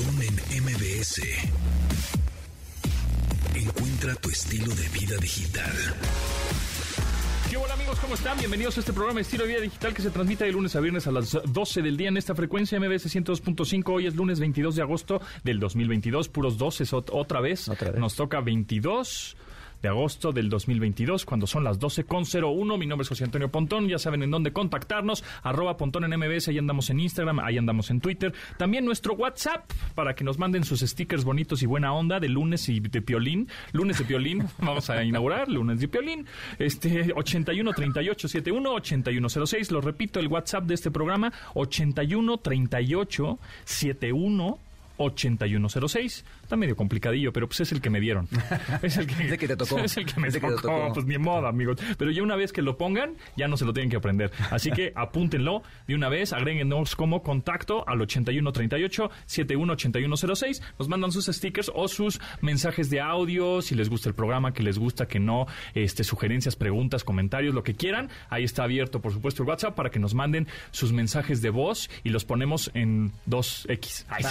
Pontón en MBS. Encuentra tu estilo de vida digital. ¿Qué hola amigos? ¿Cómo están? Bienvenidos a este programa Estilo de Vida Digital que se transmite de lunes a viernes a las 12 del día en esta frecuencia MBS 102.5. Hoy es lunes 22 de agosto del 2022, puros 12 otra vez. Otra vez. Nos toca 22 de agosto del 2022, cuando son las 12.01. Mi nombre es José Antonio Pontón. Ya saben en dónde contactarnos. Arroba Pontón en MBS. Ahí andamos en Instagram, ahí andamos en Twitter. También nuestro WhatsApp para que nos manden sus stickers bonitos y buena onda de lunes y de piolín. Lunes de piolín. Vamos a inaugurar lunes de piolín. Este 81 38 71 8106. Lo repito, el WhatsApp de este programa 81 38 71 8106. Está medio complicadillo, pero pues es el que me dieron. Es el que, Es el que te tocó. Es el que me Es el que te tocó. tocó. Pues ni modo, amigos. Pero ya una vez que lo pongan, ya no se lo tienen que aprender. Así que apúntenlo de una vez, agréguenos como contacto al 8138 718106. Nos mandan sus stickers o sus mensajes de audio, si les gusta el programa, que les gusta, que no, este, sugerencias, preguntas, comentarios, lo que quieran. Ahí está abierto, por supuesto, el WhatsApp para que nos manden sus mensajes de voz y los ponemos en 2X. Ay, sí.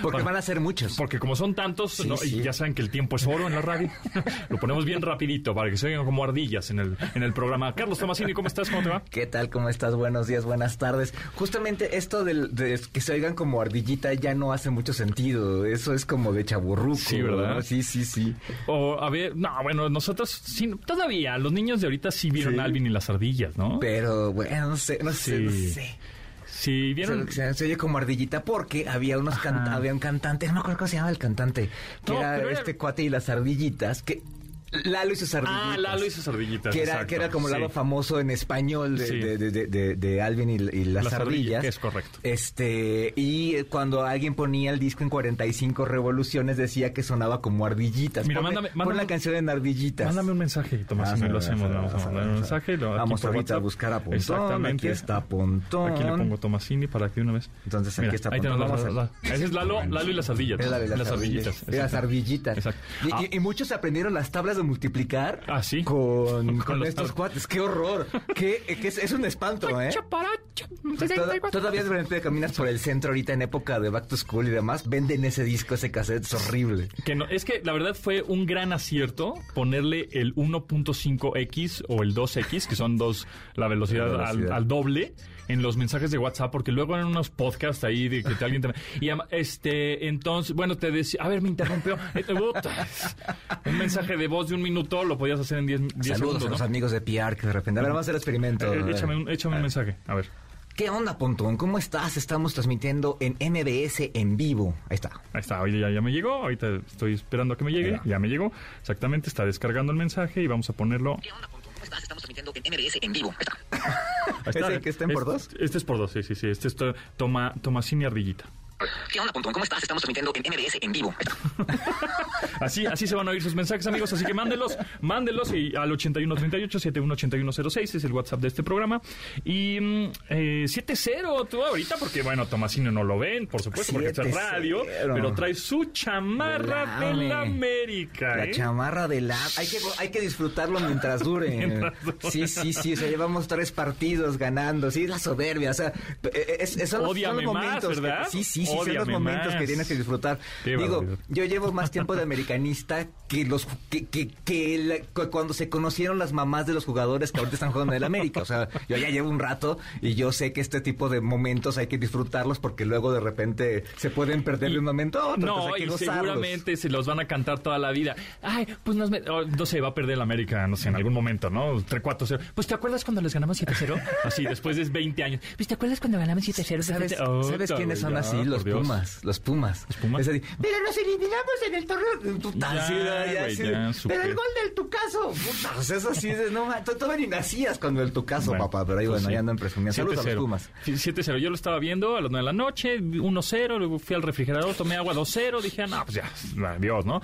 Porque Bueno, van a ser muchos. porque como son tantos, Sí, ¿no? sí. y ya saben que el tiempo es oro en la radio, lo ponemos bien rapidito para que se oigan como ardillas en el, en el programa. Carlos Tomasini, ¿cómo estás? ¿Cómo te va? ¿Qué tal? ¿Cómo estás? Buenos días, buenas tardes. Justamente esto de, que se oigan como ardillita ya no hace mucho sentido. Eso es como de chaburruco. Sí, ¿verdad? ¿no? Sí, sí, sí. O, a ver, no, bueno, nosotros sí, todavía, los niños de ahorita sí vieron Alvin y las ardillas, ¿no? Pero bueno, no sé, no sé, no sé. Sí, vieron. Se, se oye como ardillita porque había unos can- había un cantante, no me acuerdo cómo se llama el cantante, que No, era era- este cuate y las ardillitas, que Lalo y sus ardillitas. Ah, Lalo y sus ardillitas. que era, exacto, que era como el sí. lado famoso en español de, Sí. de, de- de- de- de Alvin y, y las, Las ardillas, es correcto. Este, y cuando alguien ponía el disco en 45 revoluciones decía que sonaba como ardillitas. Mira, Ponme- mándame- pon mándame- la canción en ardillitas. Mándame un mensaje, Tomás, Ah, y sí, lo hacemos. Vamos a mandar un mensaje. lo- Vamos ahorita a WhatsApp. buscar a Pontón. Exactamente. Aquí está Pontón. Aquí le pongo Tomasini para que una vez. Entonces, aquí está Ahí tenemos Pontón. la- la- Ese es Lalo, Lalo y las ardillas. Las, ardillitas. De las ardillitas. Exacto. Ah. y muchos aprendieron las tablas de multiplicar Ah, sí. con, Con con los estos cuates. ¡Qué horror! ¿Qué, es, es un espanto, ¿eh? Toda- todavía de repente caminas por el centro ahorita en época de Back to School y demás, venden ese disco, ese cassette, es horrible. Que no, es que la verdad fue un gran acierto ponerle el 1.5x o el 2x, que son dos, la velocidad, La velocidad. Al, al doble en los mensajes de WhatsApp, porque luego eran unos podcasts ahí de que te alguien te... Y este, entonces, bueno, te decía, a ver, me interrumpió. Eh, puta. un mensaje de voz de un minuto lo podías hacer en 10 10 Saludos segundos, a los ¿no? amigos de PR que de repente. A ver, vamos a hacer el experimento. Eh, ver. échame un, échame un mensaje, a ver. ¿Qué onda, Pontón? ¿Cómo estás? Estamos transmitiendo en MBS en vivo. Ahí está. Ahí está, oye, ya, ya me llegó, ahorita estoy esperando a que me llegue, ya me llegó, exactamente, está descargando el mensaje y vamos a ponerlo... ¿Qué onda, Estamos transmitiendo en MBS en vivo. Ahí está. Ahí ¿Ese que está en por Este- dos? Este es por dos, sí, sí, sí, este es to- toma, Tomasini Ardillita. ¿Qué onda, Pontón? ¿Cómo estás? Estamos transmitiendo en MBS en vivo. Así, así se van a oír sus mensajes, amigos. Así que mándenlos, mándenlos y al 8138-718106 es el WhatsApp de este programa. Y mm, eh, 7-0 tú ahorita, porque bueno, Tomasino no lo ven, por supuesto, porque está en 7-0. radio, pero trae su chamarra Del de la. América. La ¿eh? chamarra de la... Hay que, hay que disfrutarlo mientras dure. Mientras dure. Sí, sí, sí. O sea, llevamos tres partidos ganando. Sí, la soberbia. O sea, es, es- son, los- son más, momentos. que- ¿verdad? sí, sí, sí. son los momentos más. que tienes que disfrutar. Qué Digo, barbaridad. yo llevo más tiempo de americanista que los que, que, que la- cu- cuando se conocieron las mamás de los jugadores que ahorita están jugando en el América. O sea, yo ya llevo un rato y yo sé que este tipo de momentos hay que disfrutarlos porque luego de repente se pueden perder de un momento a otro. No, entonces hay que y gozarlos. seguramente se los van a cantar toda la vida. Ay, pues nos me- oh, no sé, va a perder el América, no sé, en algún momento, ¿no? 3-4-0. Pues ¿te acuerdas cuando les ganamos 7-0? Así, después de 20 años. Pues ¿te acuerdas cuando ganamos 7-0? ¿Sabes, Oh, ¿sabes quiénes son así? Los por Dios. Pumas. Los Pumas. ¿Los Pumas? Es así, pero nos eliminamos en el torneo. Puta, Ya, ya, así, ya, pero el gol del Tucaso. Puta, sea, eso sí, de, no, todavía ni nacías cuando el Tucaso, Bueno, papá. Pero ahí, pues bueno, sí. ya andan presumiendo. Saludos a los 7-0. Pumas. Sí, 7-0. Yo lo estaba viendo a las 9 de la noche, 1-0, luego fui al refrigerador, tomé agua 2-0, dije, ah, no, pues ya, adiós, ¿no?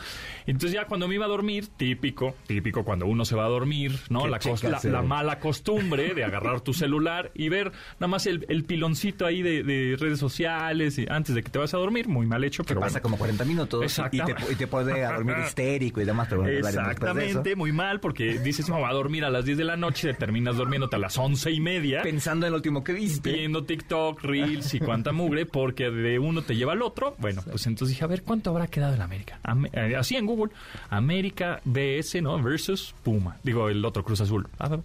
Entonces ya cuando me iba a dormir, típico, típico cuando uno se va a dormir, ¿no? La, cos- la, la mala costumbre de agarrar tu celular y ver nada más el, el piloncito ahí de, de redes sociales. Y, ah, antes de que te vas a dormir, muy mal hecho, Que pero pasa bueno. como 40 minutos y te, y te pone a dormir histérico y demás, pero bueno, hablaremos después de eso. Exactamente, muy mal, porque dices, no, va a dormir a las 10 de la noche, te terminas durmiéndote a las once y media, Pensando en lo último que viste. viendo TikTok, Reels y cuánta mugre, porque de uno te lleva al otro. Bueno, pues entonces dije, a ver, ¿cuánto habrá quedado en América? Am- eh, así en Google, América BS, ¿no? Versus Puma. Digo, el otro Cruz Azul. Ah,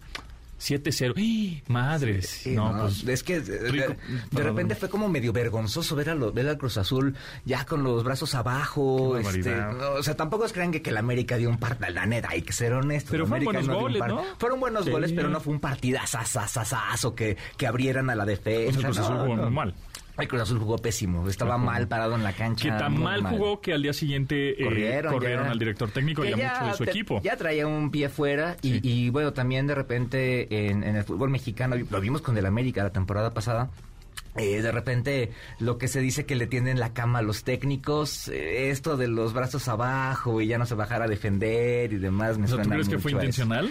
7-0. ¡Ih! Madres. Sí, no, no, pues... es que de, repente fue como medio vergonzoso ver, a lo- ver al Cruz Azul ya con los brazos abajo. Este, no, o sea, tampoco es crean que, que el América dio un partido, la neta, hay que ser honestos. Pero fueron buenos goles, ¿no? Fueron buenos Sí. goles, pero no fue un partidazazazazo que, que abrieran a la defensa. el Cruz Azul jugó mal. El Cruz Azul jugó pésimo, estaba mal parado en la cancha. Que tan mal jugó que al día siguiente eh, corrieron, corrieron, ya. al director técnico y a mucho de su te- equipo. Ya traía un pie fuera y, Sí. y, bueno, también de repente en, en el fútbol mexicano, lo vimos con el América la temporada pasada. eh, de repente lo que se dice que le tienden la cama a los técnicos, eh, esto de los brazos abajo y ya no se bajar a defender y demás. Me O sea, ¿Tú suena crees que fue intencional?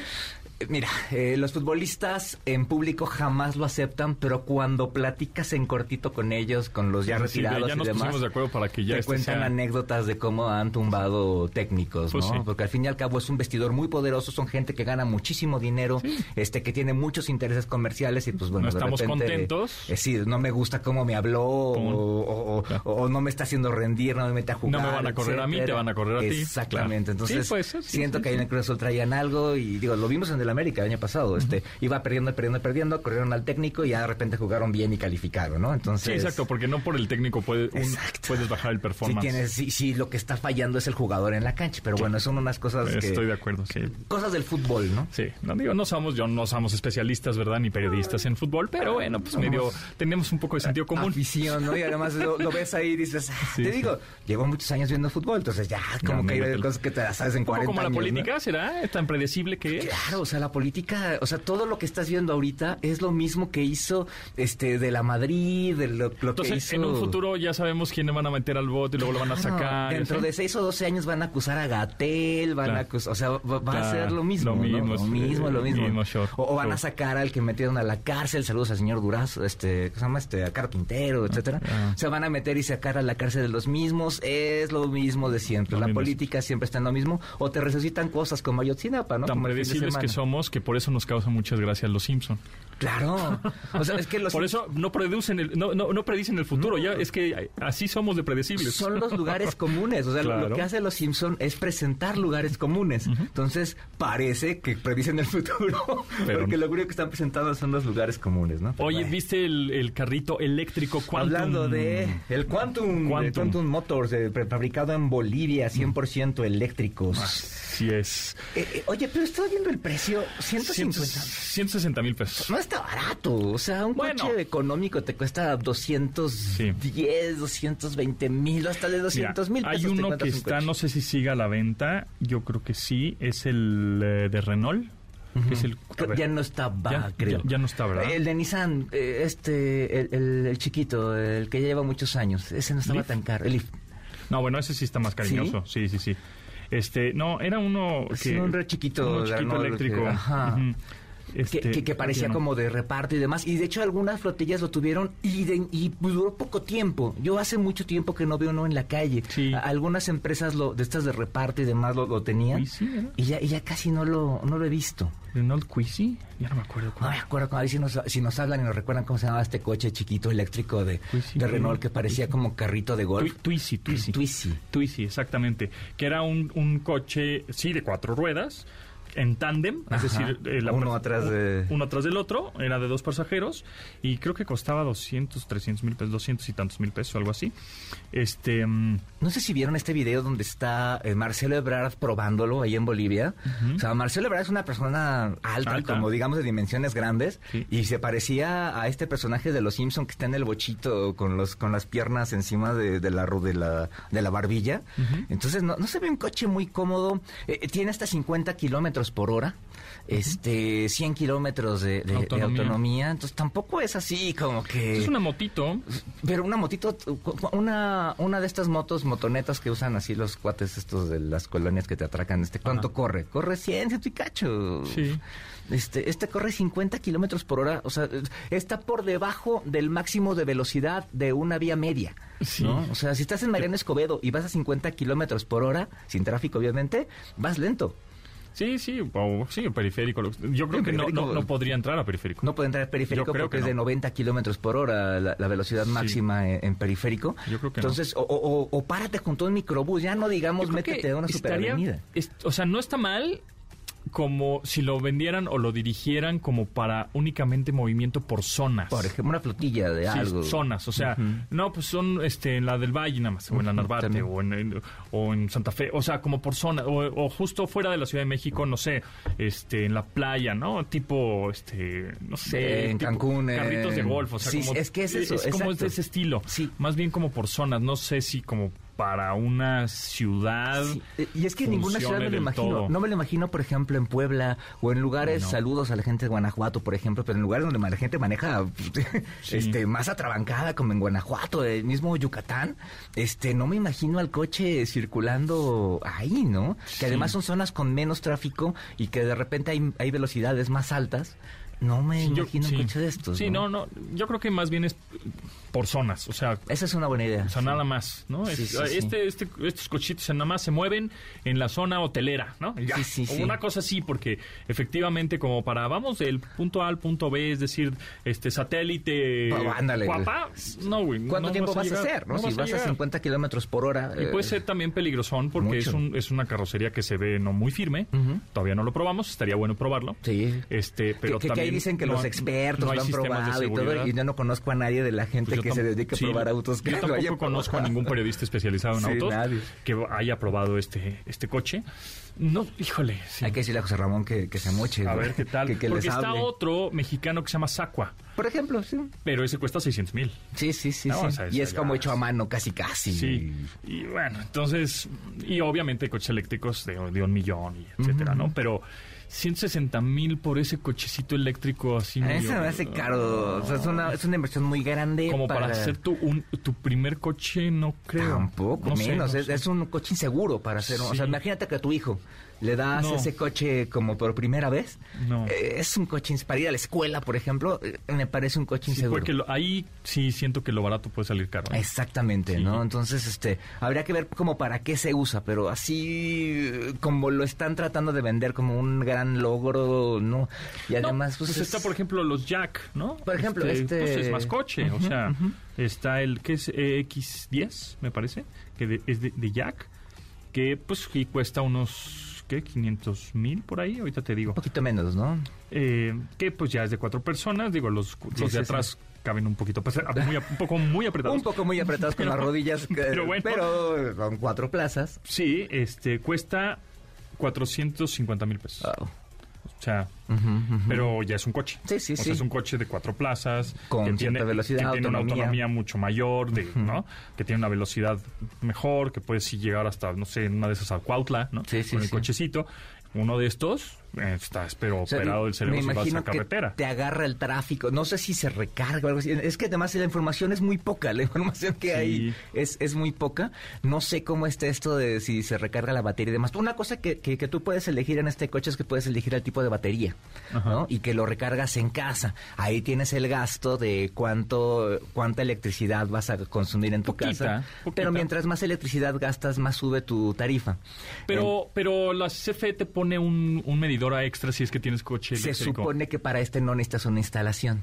Mira, eh, los futbolistas en público jamás lo aceptan, pero cuando platicas en cortito con ellos, con los ya retirados ya y demás, pusimos de acuerdo para que ya te este cuentan sea- anécdotas de cómo han tumbado técnicos, Pues ¿no? sí. Porque al fin y al cabo es un vestidor muy poderoso, son gente que gana muchísimo dinero, este que tiene muchos intereses comerciales y pues bueno, No de estamos repente, contentos. eh, sí, no me gusta cómo me habló o, o- o- Claro. o no me está haciendo rendir, no me mete a jugar. No me van a correr a mí, te van a correr a ti. Exactamente. Claro. Entonces, siento que ahí en el Cruz traían algo y digo, lo vimos en el América el año pasado, este iba perdiendo, perdiendo, perdiendo, corrieron al técnico y ya de repente jugaron bien y calificaron, ¿no? Entonces, Sí, exacto, porque no por el técnico puede, un- puedes bajar el performance. tienes, sí, sí, lo que está fallando es el jugador en la cancha, pero bueno, son unas cosas que... Estoy de acuerdo, sí. Cosas del fútbol, ¿no? Sí, no digo, no somos, yo no somos especialistas, ¿verdad? Ni periodistas en fútbol, pero bueno, pues medio, tenemos un poco de sentido común. Afición, ¿no? Y además lo, lo ves ahí y dices, ah, Sí, te sí. digo, llevo muchos años viendo fútbol, entonces ya, como que hay cosas que te las sabes en Un poco 40 como la años, ¿no? política, ¿será? ¿Es tan predecible que es? Claro, o sea, la política, o sea, todo lo que estás viendo ahorita es lo mismo que hizo este de la Madrid, de lo, lo que Entonces, hizo... en un futuro ya sabemos quiénes van a meter al bote y luego lo van a sacar. Dentro de 6 o 12 años van a acusar a Gatel, van Claro. a acusar, o sea, va, va a ser lo mismo, lo ¿no? mismo, lo mismo, lo mismo. mismo show. O, o van a sacar al que metieron a la cárcel, saludos al señor Durazo, este, ¿qué se llama? Este, a Caro Quintero, etcétera. ah. Se van a meter y sacar a la cárcel de los mismos, es lo mismo de siempre. Lo la mismo. política siempre está en lo mismo, o te resucitan cosas como Ayotzinapa, ¿no? Tan predecibles que semana. Somos que por eso nos causa muchas gracias los Simpson. Claro. O sea, es que los Por eso no producen el, no, no, no predicen el futuro, ya es que así somos de predecibles. son los lugares comunes. O sea, lo- que hace los Simpson es presentar lugares comunes. Entonces, parece que predicen el futuro. Pero porque no. lo único que están presentando son los lugares comunes, ¿no? Pero Oye, bueno. ¿viste el, el carrito eléctrico Quantum? Hablando de el Quantum, de Quantum. Motors, pre- fabricado en Bolivia, 100% eléctricos. Sí es. Eh, eh, oye, pero estaba viendo el precio, 150. 160 mil pesos. No está barato, o sea, un Bueno. coche económico te cuesta 210, 220 mil, hasta de Mira, 200 mil hay pesos te uno que un está, coche. no sé si siga a la venta, yo creo que sí, es el eh, de Renault, que es el... ver, ya no está, va, ya- creo. ya- ya no está, ¿verdad? El de Nissan, eh, este, el, el- el chiquito, el que ya lleva muchos años, ese no estaba ¿Leaf? tan caro. El Leaf. No, bueno, ese sí está más cariñoso, sí, sí, sí. Este, no, era uno que... un re chiquito uno chiquito eléctrico. que- ajá. Este, que- que parecía no. como de reparto y demás. Y de hecho algunas flotillas lo tuvieron y, de- y duró poco tiempo. Yo hace mucho tiempo que no veo uno en la calle. Sí. Algunas empresas lo, de estas de reparto y demás lo, lo tenían. Y ya, y ya casi no lo, no lo he visto. Renault Quisi, ya no me acuerdo No cuál. me acuerdo, a ver si nos, si nos hablan y nos recuerdan cómo se llamaba este coche chiquito eléctrico de, de Renault que parecía como carrito de golf. Twi- Twizy, Twizy. Twizy. Twizy, exactamente. Que era un, un coche, sí, de cuatro ruedas, en tándem, es decir, eh, la Uno atrás de- uno atrás del otro, era de dos pasajeros, y creo que costaba 200, 300 mil pesos, 200 y tantos mil pesos, algo así. Este, mm, No sé si vieron este video donde está eh, Marcelo Ebrard probándolo ahí en Bolivia. O sea, Marcelo Ebrard es una persona alta, Alta. como digamos de dimensiones grandes, Sí. y se parecía a este personaje de Los Simpson que está en el bochito con los con las piernas encima de, de la de la de la barbilla. Entonces no, no se ve un coche muy cómodo. Eh, tiene hasta 50 kilómetros kilómetros por hora. Este, 100 kilómetros de, de- de Autonomía. Entonces tampoco es así como que. Es una motito. Pero una motito, una, una de estas motos, motonetas que usan así los cuates estos de las colonias que te atracan, este, ¿cuánto Ajá. corre? Corre 100, ciento y cacho. Sí. Este, este corre 50 kilómetros por hora, o sea, está por debajo del máximo de velocidad de una vía media. Sí. ¿no? O sea, si estás en Mariano Escobedo y vas a 50 kilómetros por hora, sin tráfico obviamente, vas lento. Sí, sí, o, sí, periférico. Yo creo Sí, que no, no, no podría entrar a periférico. No puede entrar al periférico Yo creo porque que es de no. 90 kilómetros por hora la, la velocidad máxima en, en periférico. Yo creo que no. Entonces, o, o- o párate junto a un microbús, ya no digamos métete a una superavenida. es- o sea, no está mal como si lo vendieran o lo dirigieran como para únicamente movimiento por zonas. Por ejemplo, una flotilla de Sí, algo. zonas, o sea, no, pues son este, en la del Valle nada más, o en la Narvarte, o en, en- o en Santa Fe, o sea, como por zona, o, o justo fuera de la Ciudad de México, no sé, este, en la playa, ¿no? Tipo, este, no sé, En tipo Cancún, eh, carritos de golf, o sea, sí, como, es que es eso, es como exacto. de ese estilo, Sí. más bien como por zonas, no sé si como para una ciudad. Sí, eh, Y es que en ninguna ciudad me lo imagino. todo. No me lo imagino, por ejemplo, en Puebla o en lugares, No. saludos a la gente de Guanajuato, por ejemplo, pero en lugares donde la gente maneja Sí. este más atrabancada, como en Guanajuato, el mismo Yucatán, este no me imagino al coche circulando ahí, ¿no? Que además son zonas con menos tráfico y que de repente hay, hay velocidades más altas. No me Sí, yo- imagino sí. un coche de estos. Sí, no, no, yo creo que más bien es por zonas, o sea, Esa es una buena idea. O sea, sí. nada más, ¿no? Es- este, este, estos cochitos nada más se mueven en la zona hotelera, ¿no? Ya. Sí, sí, O sí. Una cosa así, porque efectivamente como para vamos del punto A al punto B, es decir, este satélite Oh, ándale. guapa, no, güey. ¿Cuánto no tiempo vas a, hacer? ¿no? si vas a, llegar. 50 kilómetros por hora. Y eh, puede ser también peligrosón porque es, un, es una carrocería que se ve no muy firme. Todavía no lo probamos, estaría bueno probarlo. Sí. Este, pero que ahí dicen que no- los expertos no lo han probado y todo, y yo no conozco a nadie de la gente Pues que se dedica a sí, probar autos. que Yo tampoco haya conozco a ningún periodista especializado en Sí, autos nadie. que haya probado este, este coche. No, híjole. sí. Hay que decirle a José Ramón que, que se moche. A ver qué tal. Que, que Porque les está otro mexicano que se llama Sacua, Por ejemplo, sí. pero ese cuesta 600 mil. Sí, sí, sí. No, sí. o sea, y es como hecho a mano, casi, casi. Sí. Y bueno, entonces, y obviamente coches eléctricos de, de un millón, y etcétera, ¿no? Pero 160 mil por ese cochecito eléctrico así. A medio- Eso me hace caro. O sea, es una, es una inversión muy grande. Como para, hacer tu, un- tu primer coche, no creo. Tampoco, No sé, menos. no es, sé. es un coche inseguro para hacer. O sea, Sí. imagínate que a tu hijo le das No. ese coche como por primera vez. No. Eh, es un coche para ir a la escuela, por ejemplo. eh, me parece un coche Sí, inseguro. porque lo- ahí sí siento que lo barato puede salir caro. ¿eh? Exactamente, Sí. ¿no? Entonces, este, habría que ver como para qué se usa, pero así eh, como lo están tratando de vender como un gran logro, ¿no? Y No, además, pues, es- está, por ejemplo, los Jack, ¿no? Por ejemplo, este- pues es más coche, o sea, está el que es X10, me parece, que de- es de, de Jack, que pues y cuesta unos, ¿qué? 500 mil por ahí, ahorita te digo. un poquito menos, ¿no? Eh, que pues ya es de cuatro personas, digo, los, Sí, los de sí, atrás caben un poquito, pues, muy un poco muy apretados. Un poco muy apretados con Pero- las rodillas, pero bueno. pero son cuatro plazas. Sí, este, cuesta 450 mil pesos. Wow. O sea, pero ya es un coche. Sí, sí, o sea, sí. es un coche de cuatro plazas. Con que cierta velocidad, que tiene una autonomía. mucho mayor, de, ¿no? Que tiene una velocidad mejor, que puede sí llegar hasta, no sé, una de esas a Cuautla, ¿no? Sí, sí, Con el cochecito. Uno de estos eh, está, espero, O sea, operado del cerebro me si vas imagino a carretera. que te agarra el tráfico. No sé si se recarga o algo así. Es que además la información es muy poca. La información que Sí. hay es, es muy poca. No sé cómo está esto de si se recarga la batería y demás. Una cosa que, que, que tú puedes elegir en este coche es que puedes elegir el tipo de batería. Ajá. ¿no? Y que lo recargas en casa. Ahí tienes el gasto de cuánto cuánta electricidad vas a consumir en tu Poquita, casa. poquita. Pero mientras más electricidad gastas, más sube tu tarifa. Pero, pero la CFE te pone un, un medidor extra si es que tienes coche Se eléctrico. supone que para este no necesitas una instalación.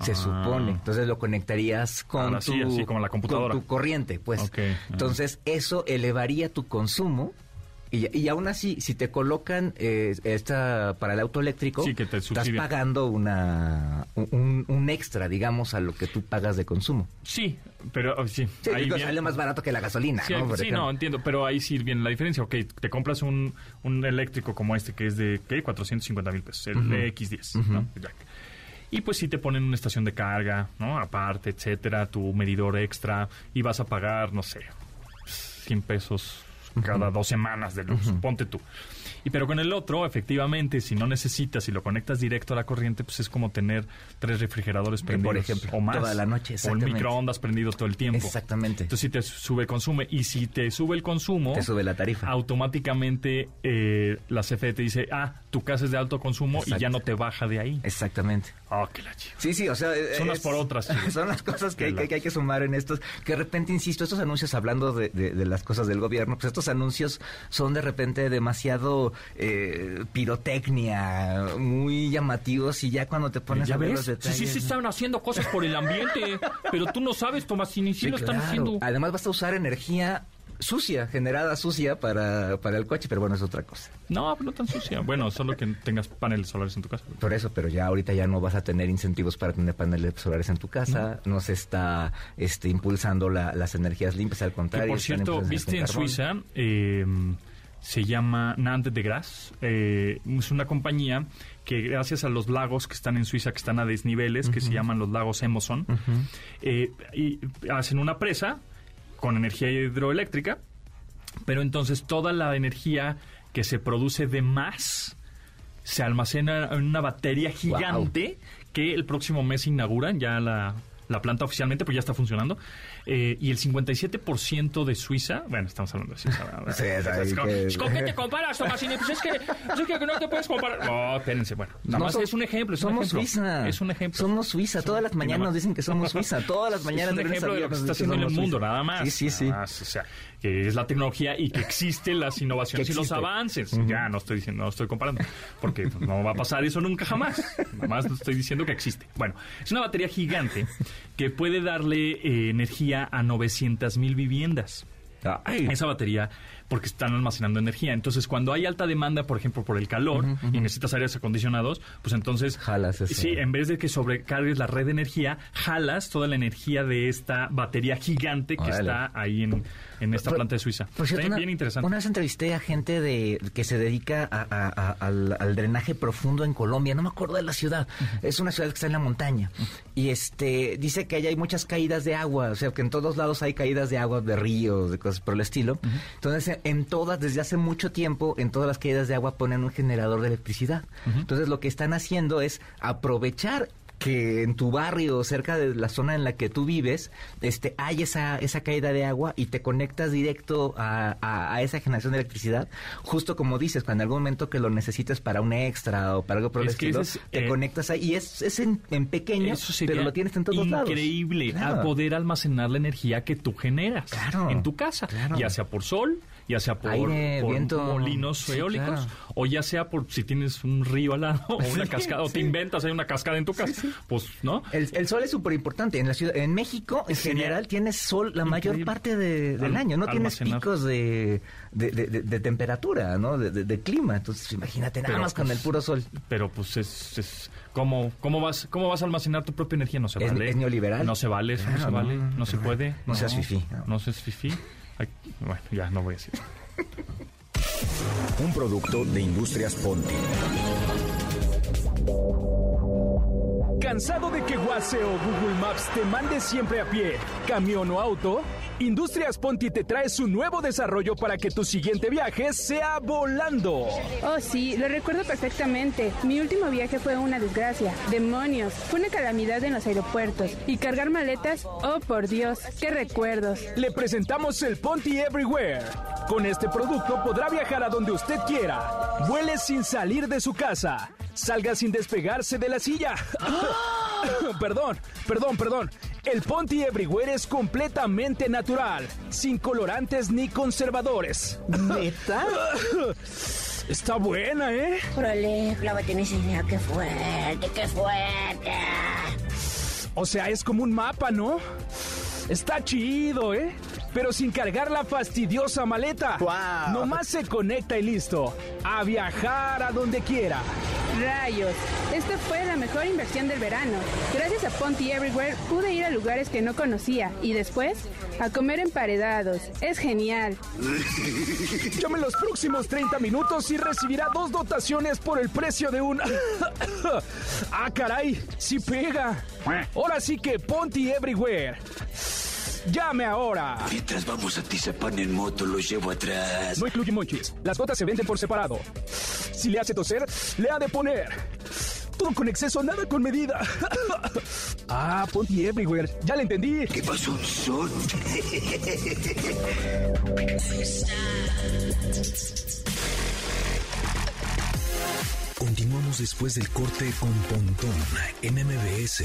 Se Ah. supone. Entonces lo conectarías con tu, sí, así como la computadora. con tu corriente, pues. Entonces eso elevaría tu consumo. Y, y aún así, si te colocan eh, esta para el auto eléctrico, Sí, que te estás pagando una un, un extra, digamos, a lo que tú pagas de consumo. Sí, pero oh, sí. Sí, ahí viene- sale más barato que la gasolina, Sí, ¿no? Por sí, ejemplo. no, entiendo, pero ahí sí viene la diferencia. Ok, te compras un, un eléctrico como este que es de, ¿qué? 450 mil pesos, el Ujú. X10, ¿no? Jack. Y pues sí te ponen una estación de carga, ¿no? Aparte, etcétera, tu medidor extra, y vas a pagar, no sé, 100 pesos cada dos semanas de luz, ponte tú. Y pero con el otro, efectivamente, si no necesitas, si lo conectas directo a la corriente, pues es como tener tres refrigeradores prendidos por ejemplo, o más. toda la noche, O el microondas prendido todo el tiempo. Exactamente. Entonces si te sube consume y si te sube el consumo, Te sube la tarifa. automáticamente eh, la CFE te dice, ah, tu casa es de alto consumo y ya no te baja de ahí. Exactamente. Oh, qué la chiva. Sí, sí, o sea... Son unas es- por otras. Son las cosas que que hay que sumar en estos. Que de repente, insisto, estos anuncios, hablando de, de- de las cosas del gobierno, pues estos anuncios son de repente demasiado eh, pirotecnia, muy llamativos y ya cuando te pones ¿Ya a ver ves? los Sí, detalles... sí, están haciendo cosas por el ambiente, pero tú no sabes, Tomás, y ni sí, lo están haciendo. Además vas a usar energía sucia, generada sucia para, para el coche, pero bueno, es otra cosa. No, no tan sucia. Bueno, solo que tengas paneles solares en tu casa. Por eso, pero ya ahorita ya no vas a tener incentivos para tener paneles solares en tu casa, no, se está este, impulsando la- las energías limpias, al Que contrario. por están cierto, viste en. Suiza, eh, se llama Nant de Gras. eh, es una compañía que gracias a los lagos que están en Suiza, que están a desniveles, que se llaman los lagos Emerson, eh, y hacen una presa con energía hidroeléctrica, pero entonces toda la energía que se produce de más se almacena en una batería gigante que el próximo mes inauguran ya la, la planta oficialmente, pues ya está funcionando. Eh, y el 57% de Suiza, bueno, estamos hablando de Suiza. ¿verdad? Sí, es Es como, que- ¿Con qué te comparas, Tomasini? Pues es que, es que no te puedes comparar. No, espérense, bueno, nada No más so- es un ejemplo, es un somos ejemplo. Suiza. Es un ejemplo. Somos Suiza. Todas las mañanas nos dicen que somos Suiza. Todas las mañanas es un de lunes a ejemplo de lo que está dicen haciendo en el somos mundo, Suiza. nada más. Sí, sí, sí. Más, o sea, que es la tecnología y que existen las innovaciones y los avances. Ya no estoy diciendo, no estoy comparando, porque no va a pasar eso nunca jamás. Nada más estoy diciendo que existe. Bueno, es una batería gigante que puede darle eh, energía a 900 mil viviendas. Ay. Esa batería, porque están almacenando energía. Entonces, cuando hay alta demanda, por ejemplo, por el calor y necesitas aires acondicionados, pues entonces. Jalas eso. Sí, en vez de que sobrecargues la red de energía, jalas toda la energía de esta batería gigante que Órale. está ahí en, en esta planta de Suiza. Por cierto, una, bien interesante. Una vez entrevisté a gente de que se dedica a- a- a- al, al drenaje profundo en Colombia. No me acuerdo de la ciudad. Es una ciudad que está en la montaña. Y este dice que allá hay muchas caídas de agua. O sea, que en todos lados hay caídas de agua, de ríos, de cosas por el estilo. Entonces, en todas, desde hace mucho tiempo, en todas las caídas de agua ponen un generador de electricidad. Entonces, lo que están haciendo es aprovechar que en tu barrio, cerca de la zona en la que tú vives, este, hay esa, esa caída de agua y te conectas directo a, a- a esa generación de electricidad, justo como dices, cuando en algún momento que lo necesites para un extra o para algo por el Es estilo, es, te eh, conectas ahí y es, es en, en pequeño, pero lo tienes en todos lados. increíble Claro. a poder almacenar la energía que tú generas Claro, en tu casa, claro. ya sea por sol, ya sea por, Aire, por viento. molinos Sí, eólicos, claro. o ya sea por si tienes un río al lado o una cascada, o te inventas hay una cascada en tu casa, pues, ¿no? El, el sol es súper importante. En la ciudad, en México, en general, tienes sol la mayor Increíble. parte de- del Al- año. No tienes picos de, de, temperatura, ¿no? De, clima. Entonces, imagínate nada Pero, más con pues, el puro sol. Pero pues es, es ¿cómo, cómo vas cómo vas a almacenar tu propia energía? No se vale. es neoliberal. No se vale, eso no se vale, no, no, se puede. no seas fifí, no. No seas fifí. Ay, bueno, ya no voy a decir. Un producto de Industrias Ponti. ¿Cansado de que WhatsApp o Google Maps te mande siempre a pie, camión o auto? Industrias Ponti te trae su nuevo desarrollo para que tu siguiente viaje sea volando. Oh, sí, lo recuerdo perfectamente. Mi último viaje fue una desgracia. Demonios. Fue una calamidad en los aeropuertos. Y cargar maletas, oh, por Dios, qué recuerdos. Le presentamos el Ponti Everywhere. Con este producto podrá viajar a donde usted quiera. Vuele sin salir de su casa. Salga sin despegarse de la silla. perdón, perdón, perdón. El Ponti Everywhere es completamente natural, sin colorantes ni conservadores. ¿Neta? Está buena, ¿eh? Órale, clávate señor, qué fuerte, qué fuerte. O sea, es como un mapa, ¿no? Está chido, ¿eh? Pero sin cargar la fastidiosa maleta. ¡Guau! Nomás se conecta y listo. A viajar a donde quiera. Rayos, esta fue la mejor inversión del verano. Gracias a Ponty Everywhere pude ir a lugares que no conocía y después a comer emparedados. Es genial. Llame los próximos 30 minutos y recibirá dos dotaciones por el precio de un... ¡Ah, caray! ¡Sí pega! Ahora sí que Ponty Everywhere. Llame ahora. Mientras vamos a Tizapán en moto, lo llevo atrás. No incluye monchis. Las gotas se venden por separado. Si le hace toser, le ha de poner. Todo con exceso, nada con medida. ah, Ponty Everywhere. Ya le entendí. ¿Qué pasó, son? Continuamos después del corte con Pontón en MBS.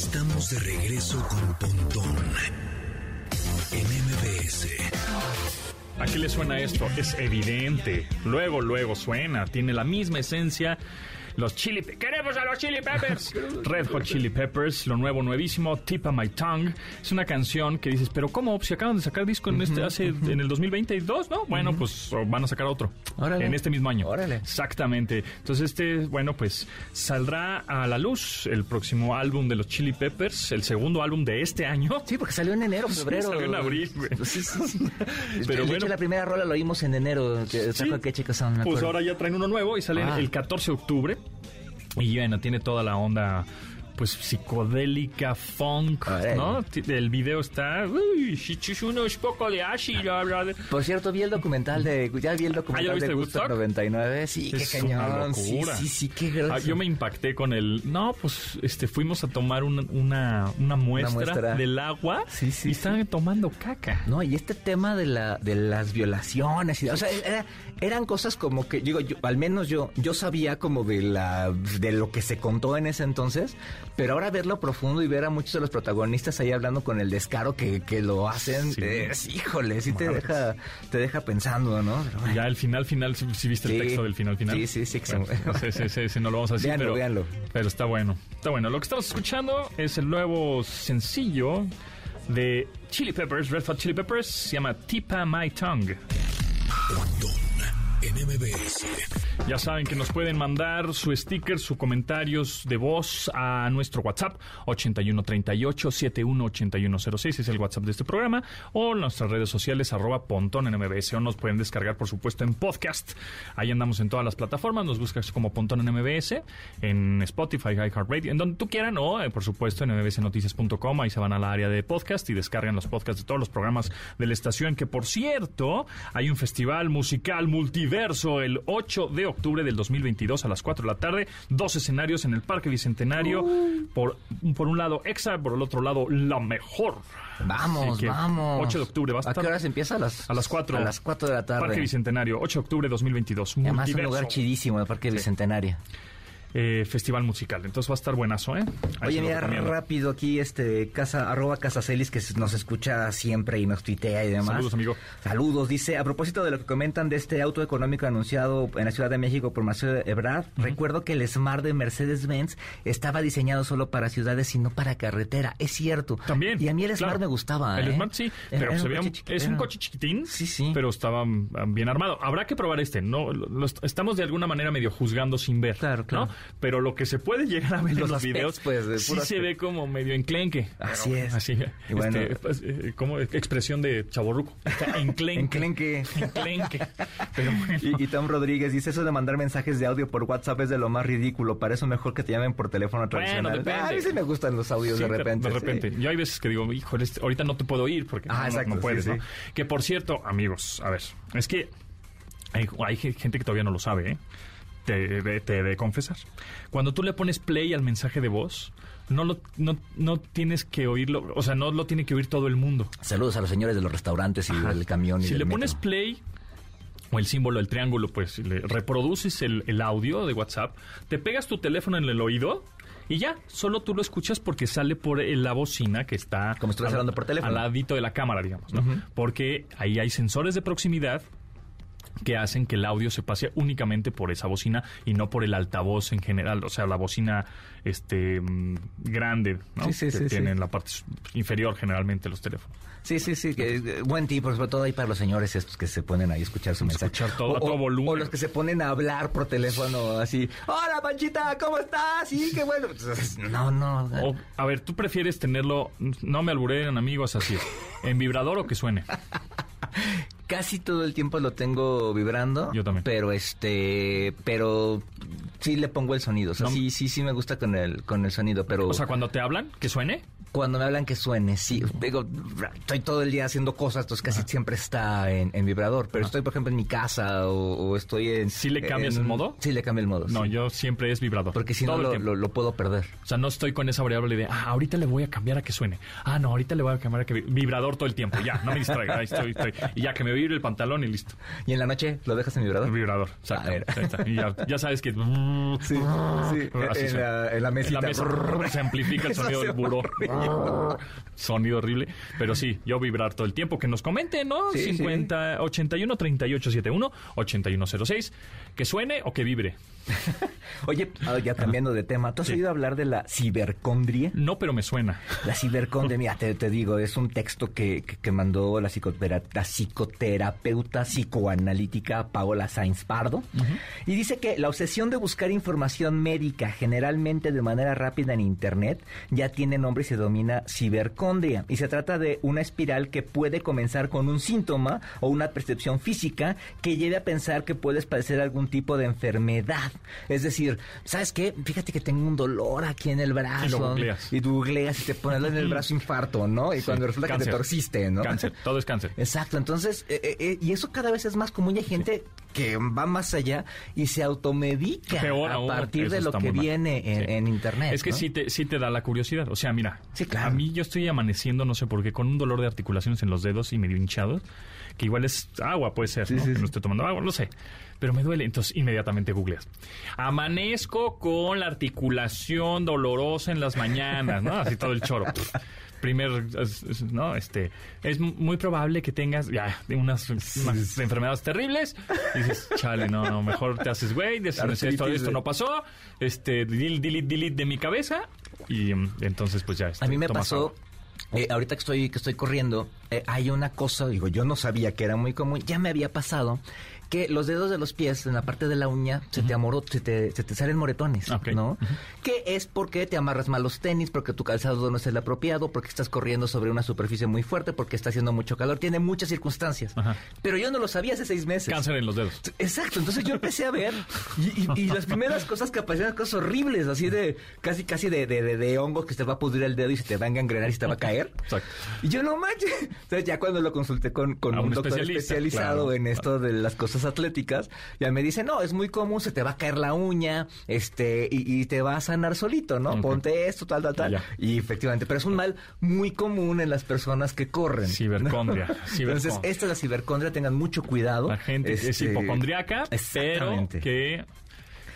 Estamos de regreso con Pontón en MBS. ¿A qué le suena esto? Es evidente. Luego, luego suena. Tiene la misma esencia. Los chili... Pe- ¡Queremos a los chili peppers! Red Hot Chili Peppers, lo nuevo, nuevísimo, Tip of My Tongue. Es una canción que dices, pero ¿cómo? Si acaban de sacar disco en este hace en el 2022, ¿no? Bueno, pues van a sacar otro. Órale. En este mismo año. Órale. Exactamente. Entonces este, bueno, pues saldrá a la luz el próximo álbum de los Chili Peppers, el segundo álbum de este año. Sí, porque salió en enero, febrero. salió en abril, güey. Sí, sí, sí. Pero Pero bueno. la primera rola lo oímos en enero. Que Sí. trajo qué chicos son, Pues acuerdo. ahora ya traen uno nuevo y sale Ah. el 14 de octubre. Y bueno, tiene toda la onda pues psicodélica, funk, Órale. ¿no? Ti- El video está... Uy, si chis uno es poco de ashi, la verdad. Por cierto, vi el documental de. Ya vi el Ah, ¿ya documental de Woodstock? Woodstock 99. Sí, Es qué una cañón. Sí, sí, sí, qué grosso. Ah, yo me impacté con el... No, pues este fuimos a tomar una, una, una muestra, muestra. del agua Sí, sí, y estaban tomando caca. No, y este tema de la de las violaciones, y, o sea, era- eran cosas como que digo, yo, al menos yo yo sabía como de la de lo que se contó en ese entonces, pero ahora verlo profundo y ver a muchos de los protagonistas ahí hablando con el descaro que, que lo hacen, Sí. es, híjole, sí te deja te deja pensando, ¿no? Pero. Ya el final, final, si, si viste el Sí. texto del final, final. Sí, sí, sí, Bueno, se- ese, ese- ese no lo vamos a decir, Véanlo, pero, véanlo. pero está bueno. Está bueno. Lo que estamos escuchando es el nuevo sencillo de Chili Peppers, Red Hot Chili Peppers, se llama Tipa My Tongue. Ya saben que nos pueden mandar su sticker, sus comentarios de voz a nuestro WhatsApp 8138-718106, es el WhatsApp de este programa, o nuestras redes sociales arroba pontón en MBS, o nos pueden descargar por supuesto en podcast. Ahí andamos en todas las plataformas, nos buscas como pontón en MBS, en Spotify, iHeartRadio, en donde tú quieran, o eh, por supuesto en mbsnoticias.com, ahí se van a la área de podcast y descargan los podcasts de todos los programas de la estación, que por cierto, hay un festival musical multiverso el 8 de octubre del 2022 a las 4 de la tarde, dos escenarios en el Parque Bicentenario, por, por un lado EXA, por el otro lado La Mejor. Vamos, vamos. 8 de octubre, va a ¿A estar- qué horas empieza? A las A las 4. A las 4 de la tarde. Parque Bicentenario, 8 de octubre de 2022. Y Además, un lugar chidísimo, el Parque Bicentenario. Eh, festival musical. Entonces va a estar buenazo, ¿eh? Ahí Oye, mira, rápido aquí, este, casa, arroba Casacelis, que nos escucha siempre y nos tuitea y demás. Saludos, amigo. Saludos, dice, a propósito de lo que comentan de este auto económico anunciado en la Ciudad de México por Marcelo Ebrard, recuerdo que el Smart de Mercedes-Benz estaba diseñado solo para ciudades y no para carretera. Es cierto. También. Y a mí el claro. Smart me gustaba, El ¿eh? Smart sí, pero era se un veía es un coche chiquitín. Sí, sí. Pero estaba mm, bien armado. Habrá que probar este. No, lo- lo est- estamos de alguna manera medio juzgando sin ver. Claro, claro. ¿no? Pero lo que se puede llegar a ver Los en los videos, pues, de sí se ve como medio enclenque. Así es. Así, Y bueno. este, pues, eh, como expresión de chaborruco. Enclenque. Enclenque. Enclenque. Pero bueno. Y, y Tom Rodríguez dice eso de mandar mensajes de audio por WhatsApp es de lo más ridículo. Para eso mejor que te llamen por teléfono tradicional. depende. Ah, a mí sí me gustan los audios Sí, de repente. De repente. sí. Yo hay veces que digo, híjole, este- ahorita no te puedo ir porque Ah, no, no- exacto, no puedes, sí, ¿no? Que por cierto, amigos, a ver, es que hay, hay gente que todavía no lo sabe, ¿eh? Te, de- te he de confesar. Cuando tú le pones play al mensaje de voz, no lo no, no tienes que oírlo, o sea, no lo tiene que oír todo el mundo. Saludos a los señores de los restaurantes y del camión. Y Si del le metro. pones play o el símbolo del triángulo, pues le reproduces el, el audio de WhatsApp, te pegas tu teléfono en el oído y ya, solo tú lo escuchas porque sale por el- la bocina que está Como si estuvieras hablando por teléfono. al ladito de la cámara, digamos, ¿no? Porque ahí hay sensores de proximidad que hacen que el audio se pase únicamente por esa bocina y no por el altavoz en general, o sea, la bocina este mm, grande, ¿no? Sí, sí, que sí, tiene en la parte inferior generalmente los teléfonos. Sí, sí, sí. que, eh, buen tip, sobre todo ahí para los señores estos que se ponen ahí a escuchar su mensaje. Escuchar todo a o, todo o- volumen. O los que se ponen a hablar por teléfono así. Hola, Panchita, ¿cómo estás? Sí, qué bueno. No, no. O, a ver, ¿tú prefieres tenerlo, no me alburen amigos así, en vibrador o que suene? Casi todo el tiempo lo tengo vibrando. Yo también. Pero este, pero sí le pongo el sonido. O sea, No. sí, sí, sí me gusta con el, con el sonido, pero O sea, cuando te hablan, que suene. cuando me hablan que suene, sí. Digo, estoy todo el día haciendo cosas, entonces casi siempre está en, en vibrador. Pero estoy, por ejemplo, en mi casa o, o estoy en... ¿Sí le cambias en- el modo? Sí, le cambio el modo. No, sí. yo siempre es vibrador. Porque si no Todo el lo, lo- lo puedo perder. O sea, no estoy con esa variable de, ah, ahorita le voy a cambiar a que suene. Ah, no, ahorita le voy a cambiar a que... vi- Vibrador todo el tiempo, ya, no me distraiga, ahí estoy, estoy. Y ya que me vibre el pantalón y listo. ¿Y en la noche lo dejas en vibrador? Vibrador, exacto. A ver. Ya sabes que... Sí, sí. En la, en la mesita. En la mesa se amplifica el sonido del buró. horrible. Sonido horrible. Pero sí, yo vibrar todo el tiempo. Que nos comenten, ¿no? Sí, 50, 81 38 71 8106. Que suene o que vibre. Oye, ah, ya cambiando de tema, ¿tú has Sí. oído hablar de la cibercondria? No, pero me suena. La cibercondria, mira, te, te digo, es un texto que, que, que mandó la, psicotera- la psicoterapeuta psicoanalítica Paola Sainz Pardo. Y dice que la obsesión de buscar información médica, generalmente de manera rápida en Internet, ya tiene nombre y se domina cibercondria. Y se trata de una espiral que puede comenzar con un síntoma o una percepción física que lleve a pensar que puedes padecer algún tipo de enfermedad. Es decir, ¿sabes qué? Fíjate que tengo un dolor aquí en el brazo. Y lo googleas. Y tú googleas y te pones en el brazo infarto, ¿no? Y Sí, cuando resulta que cáncer. te torciste, ¿no? Cáncer, todo es cáncer. Exacto, entonces, eh, eh, eh, y eso cada vez es más común y hay gente que va más allá y se automedica Peor a aún, partir de lo que viene en, Sí. en Internet. Es que ¿no? sí, te, sí te da la curiosidad. O sea, mira, Sí, claro. a mí yo estoy amaneciendo, no sé por qué, con un dolor de articulaciones en los dedos y medio hinchados, que igual es agua, puede ser, que no estoy tomando agua, no sé. Pero me duele, entonces inmediatamente googleas. Amanezco con la articulación dolorosa en las mañanas, ¿no? Así todo el choro. Pff, Primer, es- es- ¿no? Este, es muy probable que tengas ya unas, unas enfermedades terribles. Y dices, chale, no, no, mejor te haces güey, dices, esto, esto no pasó, este, delete, delete, delete de mi cabeza. Y mm, entonces, pues ya. este, A mí me tomas pasó, agua. eh, ahorita que estoy, que estoy corriendo, eh, hay una cosa, digo, yo no sabía que era muy común, ya me había pasado, que los dedos de los pies, en la parte de la uña, se te amoró, se te, se te salen moretones. ¿no? Que es porque te amarras mal los tenis, porque tu calzado no es el apropiado, porque estás corriendo sobre una superficie muy fuerte, porque está haciendo mucho calor, tiene muchas circunstancias. Ajá. Pero yo no lo sabía hace seis meses. Cáncer en los dedos. Exacto, entonces yo empecé a ver y, y- y las primeras cosas que aparecían cosas horribles, así de casi casi de, de, de, de hongos que se te va a pudrir el dedo y se te va a engrenar y se te va a caer. Exacto. Y yo no manches. Entonces ya cuando lo consulté con, con un, un doctor especialista, especializado claro. en esto de las cosas atléticas, ya me dice, no, es muy común, se te va a caer la uña, este, y, y te va a sanar solito, ¿no? Ok. Ponte esto, tal, tal, tal. Ya. Y efectivamente, pero es un mal muy común en las personas que corren. ¿no? Cibercondria, Entonces, cibercondria. esta es la cibercondria, tengan mucho cuidado. La gente es Este, hipocondriaca, pero que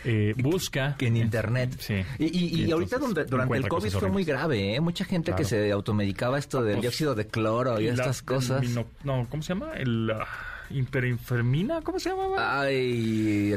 eh, busca que en internet. Sí. Y, y- y Y ahorita donde- durante el COVID cosas fue muy grave, ¿eh? Mucha gente que Claro. se automedicaba esto del pues, dióxido de cloro y la- estas el cosas. mino- no, ¿cómo se llama? El ah, hiperinfermina, ¿cómo se llama? Ay,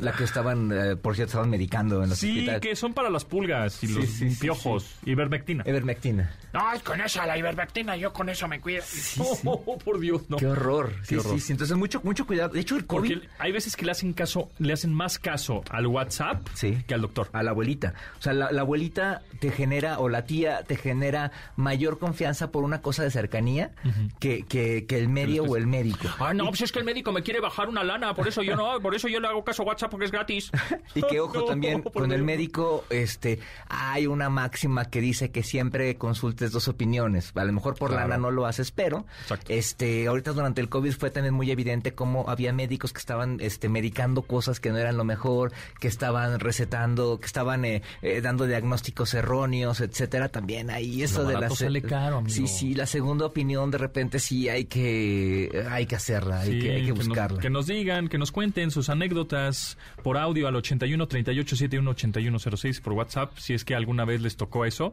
la que estaban, eh, por cierto, estaban medicando en los sí, hospitales. que son para las pulgas y Sí, los sí, sí, piojos. Ivermectina. Ivermectina. Ay, con esa, la ivermectina, yo con eso me cuido. Oh, por Dios, no. Qué horror. Sí, Qué horror. sí, sí. Entonces, mucho, mucho cuidado. De hecho, el COVID... Porque hay veces que le hacen caso, le hacen más caso al WhatsApp Sí. que al doctor. A la abuelita. O sea, la, la abuelita te genera, o la tía te genera mayor confianza por una cosa de cercanía que, que, que el medio o el médico. Ah, no, pues es que el médico me quiere bajar una lana, por eso yo no, por eso yo le hago caso a WhatsApp porque es gratis. Y que ojo No, también con el médico, este, hay una máxima que dice que siempre consultes dos opiniones. A lo mejor por Claro. lana no lo haces, pero Exacto. este, ahorita durante el COVID fue también muy evidente cómo había médicos que estaban este medicando cosas que no eran lo mejor, que estaban recetando, que estaban eh, eh, dando diagnósticos erróneos, etcétera. También ahí eso Lo de la sale caro, amigo. Sí, sí, la segunda opinión de repente sí hay que hay que hacerla, hay Sí, que hay que nos- buscarla. Que nos, digan, que nos cuenten sus anécdotas por audio al 81 38 71 81 06 por WhatsApp, si es que alguna vez les tocó eso,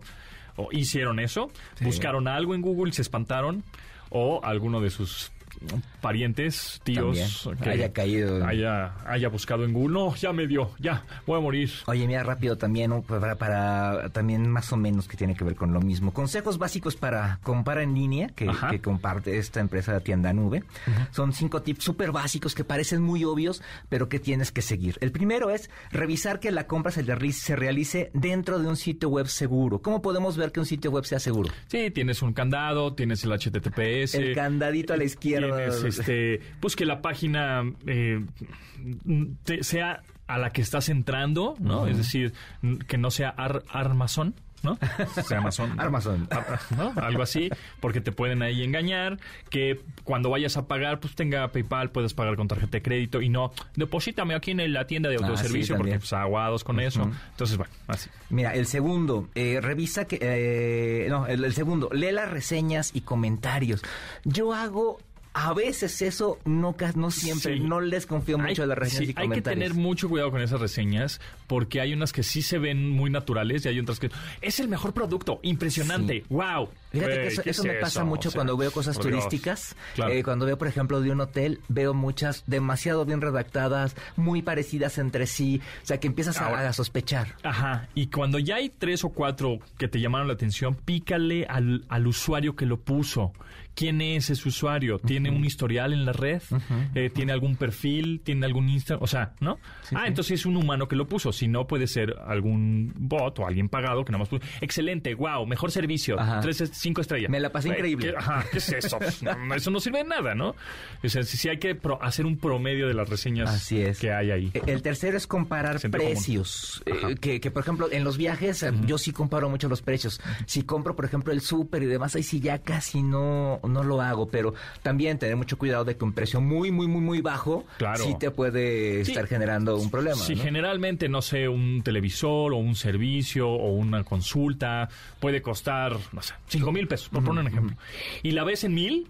o hicieron eso, buscaron algo en Google y se espantaron, o alguno de sus parientes, tíos, También, haya caído haya, haya buscado en Google. No, ya me dio, ya, voy a morir. Oye, mira, rápido también, para, para- también más o menos que tiene que ver con lo mismo. Consejos básicos para comprar en línea que, que comparte esta empresa Tienda Nube. Son cinco tips súper básicos que parecen muy obvios, pero que tienes que seguir. El primero es revisar que la compra se, realice- se realice dentro de un sitio web seguro. ¿Cómo podemos ver que un sitio web sea seguro? Sí, tienes un candado, tienes el HTTPS. El candadito a la izquierda. Tienes, este, pues que la página eh, te- sea a la que estás entrando, ¿no? Es decir, que no sea ar- armazón, ¿no? Sea Amazon. Armazón. Ar- ¿no? Algo así, porque te pueden ahí engañar, que cuando vayas a pagar, pues tenga PayPal, puedes pagar con tarjeta de crédito y no, deposítame aquí en la tienda de Ah, sí, autoservicio, porque pues aguados con eso. Entonces, bueno, así. Mira, el segundo, eh, revisa que... eh, no, el, el segundo, lee las reseñas y comentarios. Yo hago... A veces eso, no, no siempre, Sí. no les confío mucho Hay- de las reseñas sí, y hay que comentarios. tener mucho cuidado con esas reseñas porque hay unas que sí se ven muy naturales y hay otras que es el mejor producto, impresionante, Sí. wow. Fíjate que eso, ¿qué eso es me pasa eso? mucho O sea, cuando veo cosas turísticas. Claro. Eh, cuando veo, por ejemplo, de un hotel, veo muchas demasiado bien redactadas, muy parecidas entre sí. O sea, que empiezas a, sospechar. Ajá, y cuando ya hay tres o cuatro que te llamaron la atención, pícale al, al usuario que lo puso. ¿Quién es ese usuario? ¿Tiene un historial en la red? Eh, ¿Tiene algún perfil? ¿Tiene algún Insta? O sea, ¿no? ah, entonces es un humano que lo puso. Si no, puede ser algún bot o alguien pagado que nada más puso. Excelente, wow, mejor servicio. Ajá. Tres, cinco estrellas. Me la pasé increíble. ¿qué- ajá, ¿qué es eso? No, eso no sirve de nada, ¿no? O sea, si, si hay que pro- hacer un promedio de las reseñas Así es. que hay ahí. Eh, El tercero es comparar precios. Eh, que, que, por ejemplo, en los viajes yo sí comparo mucho los precios. Si compro, por ejemplo, el súper y demás, ahí sí ya casi no, no lo hago. Pero también tener mucho cuidado de que un precio muy, muy, muy, muy bajo Claro. sí te puede Sí. estar generando un problema. Sí, ¿no? generalmente, no sé, un televisor o un servicio o una consulta puede costar, no sé, cinco mil pesos, por poner un ejemplo. Y la ves en mil,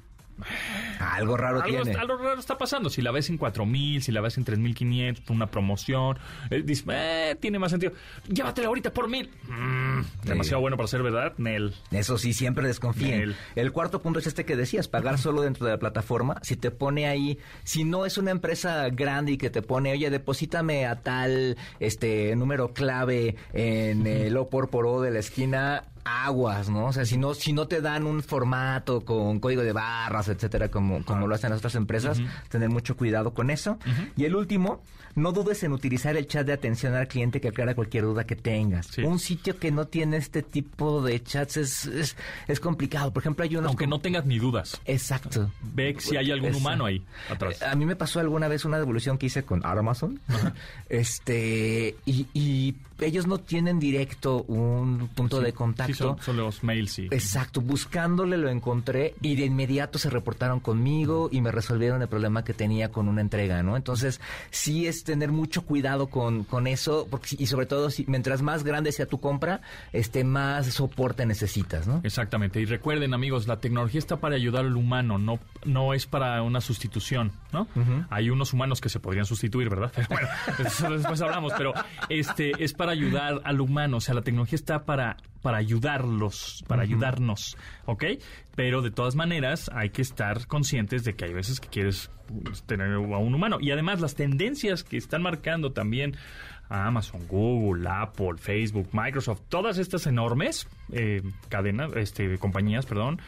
Algo raro algo, tiene. algo raro está pasando. Si la ves en cuatro mil, si la ves en tres mil quinientos, por una promoción, eh, dices, eh, tiene más sentido. Llévatela ahorita por mil. Mm, demasiado bueno para ser verdad, Nel. Eso sí, siempre desconfíen. Nel. El cuarto punto es este que decías, pagar solo dentro de la plataforma. Si te pone ahí, si no es una empresa grande y que te pone, oye, deposítame a tal este número clave en el O por por O de la esquina, aguas, ¿no? O sea, si no, si no te dan un formato con código de barras, etcétera, como, como lo hacen las otras empresas, tener mucho cuidado con eso. Y el último, no dudes en utilizar el chat de atención al cliente que aclara cualquier duda que tengas. Sí. Un sitio que no tiene este tipo de chats es, es, es complicado. Por ejemplo, hay unos... Aunque como- no tengas ni dudas. Exacto. Ve si hay algún humano ahí atrás. A mí me pasó alguna vez una devolución que hice con Amazon. este, y, y ellos no tienen directo un punto de contacto. Sí, son, son los mails, sí. Exacto, buscándole lo encontré y de inmediato se reportaron conmigo y me resolvieron el problema que tenía con una entrega, ¿no? Entonces, sí es tener mucho cuidado con, con eso porque, y sobre todo si mientras más grande sea tu compra, este más soporte necesitas, ¿no? Exactamente. Y recuerden, amigos, la tecnología está para ayudar al humano, no, no es para una sustitución, ¿no? Hay unos humanos que se podrían sustituir, ¿verdad? Pero bueno, después hablamos, pero este es para ayudar al humano, o sea, la tecnología está para para ayudarlos, para ayudarnos, ¿ok? Pero de todas maneras hay que estar conscientes de que hay veces que quieres pues, tener a un humano. Y además las tendencias que están marcando también a Amazon, Google, Apple, Facebook, Microsoft, todas estas enormes eh, cadenas, este, compañías, perdón,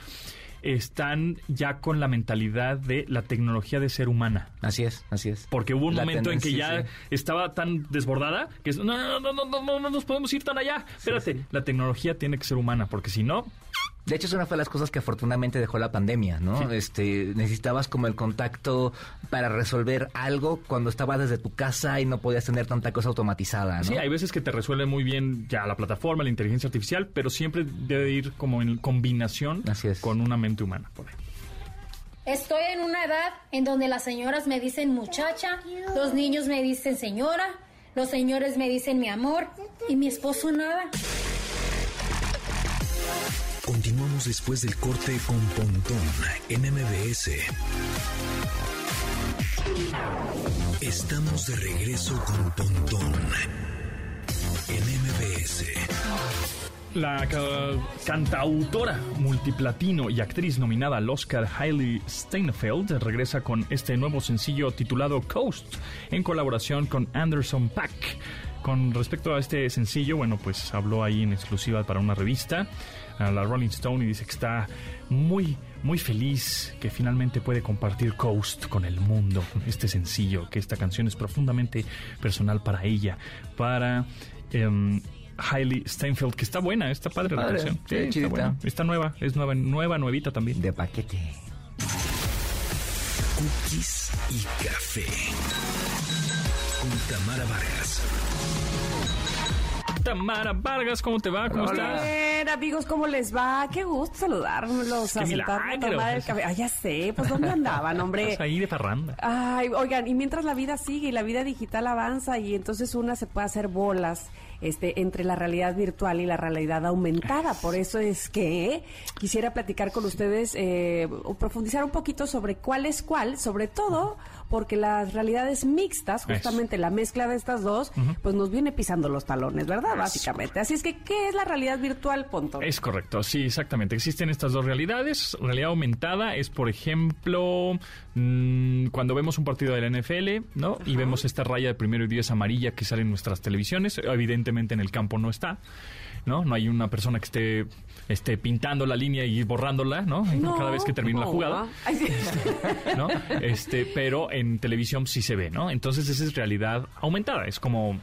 están ya con la mentalidad de la tecnología de ser humana. Así es, así es. Porque hubo un La momento en que ya sí. estaba tan desbordada que es, no, no, no, no, no, no, no nos podemos ir tan allá. Espérate, la tecnología tiene que ser humana, porque si no, De hecho, es una de las cosas que afortunadamente dejó la pandemia, ¿no? Sí. Este, necesitabas como el contacto para resolver algo cuando estabas desde tu casa y no podías tener tanta cosa automatizada, ¿no? sí, hay veces que te resuelve muy bien ya la plataforma, la inteligencia artificial, pero siempre debe ir como en combinación Así es. con una mente humana. por ahí. Estoy en una edad en donde las señoras me dicen muchacha, los niños me dicen señora, los señores me dicen mi amor y mi esposo nada. Continuamos después del corte con Pontón en MBS. Estamos de regreso con Pontón en MBS. La ca- cantautora multiplatino y actriz nominada al Oscar Hailey Steinfeld regresa con este nuevo sencillo titulado Coast en colaboración con Anderson Pack. Con respecto a este sencillo, bueno, pues habló ahí en exclusiva para una revista, a la Rolling Stone, y dice que está muy, muy feliz que finalmente puede compartir Coast con el mundo. Este sencillo, que esta canción es profundamente personal para ella, para... em, Hailey Steinfeld, que está buena, está padre, la canción. sí, está, buena. Está nueva, es nueva, nueva, nuevita también. De paquete. Cookies y café. con Tamara Vargas. Tamara Vargas, ¿cómo te va? ¿Cómo estás? Bien, amigos, ¿cómo les va? Qué gusto saludarlos, Qué a sentarme a milagro. tomar el café. Ah, ya sé, pues ¿dónde andaban, hombre? Estás ahí de parranda. Ay, oigan, y mientras la vida sigue y la vida digital avanza y entonces una se puede hacer bolas este, entre la realidad virtual y la realidad aumentada. Por eso es que quisiera platicar con ustedes eh, o profundizar un poquito sobre cuál es cuál, sobre todo porque las realidades mixtas, justamente la mezcla de estas dos, pues nos viene pisando los talones, ¿verdad? Básicamente. Así es que, ¿qué es la realidad virtual, Ponto? Es correcto, sí, exactamente. Existen estas dos realidades. Realidad aumentada es, por ejemplo, mm, cuando vemos un partido de la NFL, ¿no? Y vemos esta raya de primero y diez amarilla que sale en nuestras televisiones. Evidentemente en el campo no está. ¿no? No hay una persona que esté, esté pintando la línea y borrándola, ¿no? No, Cada vez que termina la jugada. ¿no? Este, pero en televisión sí se ve, ¿no? Entonces esa es realidad aumentada, es como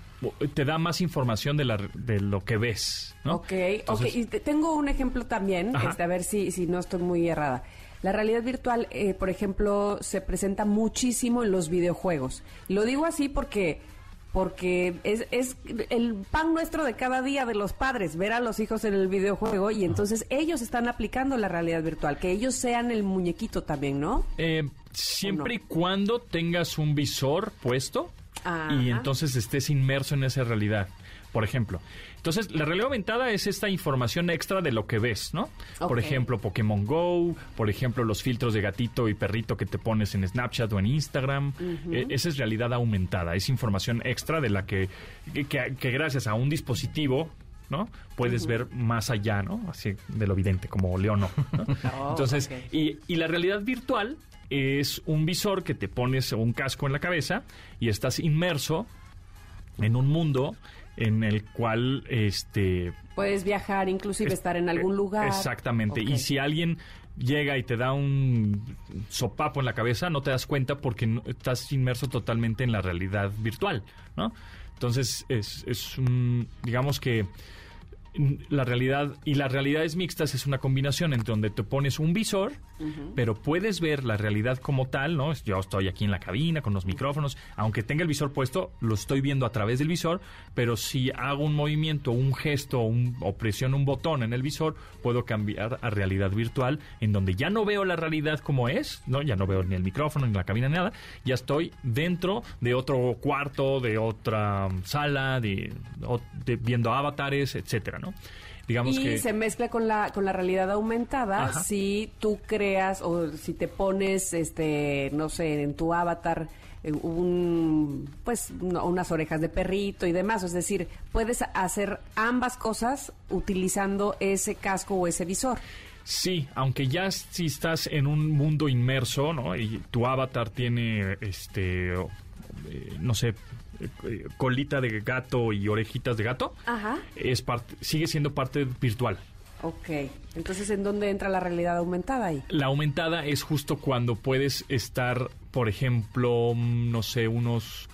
te da más información de, la, de lo que ves, ¿no? Ok, Entonces- ok. Y te- tengo un ejemplo también, este, a ver si, si no estoy muy errada. La realidad virtual, eh, por ejemplo, se presenta muchísimo en los videojuegos. Lo digo así porque porque es, es el pan nuestro de cada día de los padres, ver a los hijos en el videojuego y entonces ellos están aplicando la realidad virtual, que ellos sean el muñequito también, ¿no? Eh, siempre y cuando tengas un visor puesto Ajá. y entonces estés inmerso en esa realidad. Por ejemplo. Entonces, la realidad aumentada es esta información extra de lo que ves, ¿no? Por ejemplo, Pokémon Go, por ejemplo, los filtros de gatito y perrito que te pones en Snapchat o en Instagram. Eh, esa es realidad aumentada, es información extra de la que, que, gracias a un dispositivo, ¿no? Puedes ver más allá, ¿no? Así de lo evidente, como Leo no. Oh, Entonces, ok. y, y la realidad virtual es un visor que te pones un casco en la cabeza y estás inmerso en un mundo en el cual este Puedes viajar, inclusive es- estar en algún lugar. Exactamente. Y si alguien llega y te da un sopapo en la cabeza, no te das cuenta porque no- estás inmerso totalmente en la realidad virtual, ¿no? Entonces, es, es un, digamos que la realidad y las realidades mixtas es una combinación entre donde te pones un visor, pero puedes ver la realidad como tal, ¿no? Yo estoy aquí en la cabina con los micrófonos, aunque tenga el visor puesto, lo estoy viendo a través del visor, pero si hago un movimiento, un gesto un- o presiono un botón en el visor, puedo cambiar a realidad virtual, en donde ya no veo la realidad como es, ¿no? Ya no veo ni el micrófono, ni la cabina, ni nada, ya estoy dentro de otro cuarto, de otra sala, de- viendo avatares, etcétera, ¿no? Digamos y que se mezcla con la con la realidad aumentada Ajá. si tú creas o si te pones este no sé en tu avatar eh, un pues no, unas orejas de perrito y demás es decir puedes hacer ambas cosas utilizando ese casco o ese visor Sí, aunque ya si estás en un mundo inmerso, ¿no? Y tu avatar tiene, este, eh, no sé, colita de gato y orejitas de gato, ajá. es parte, sigue siendo parte virtual. ok. Entonces en dónde entra la realidad aumentada ahí La aumentada es justo cuando puedes estar, por ejemplo, mm, no sé, unos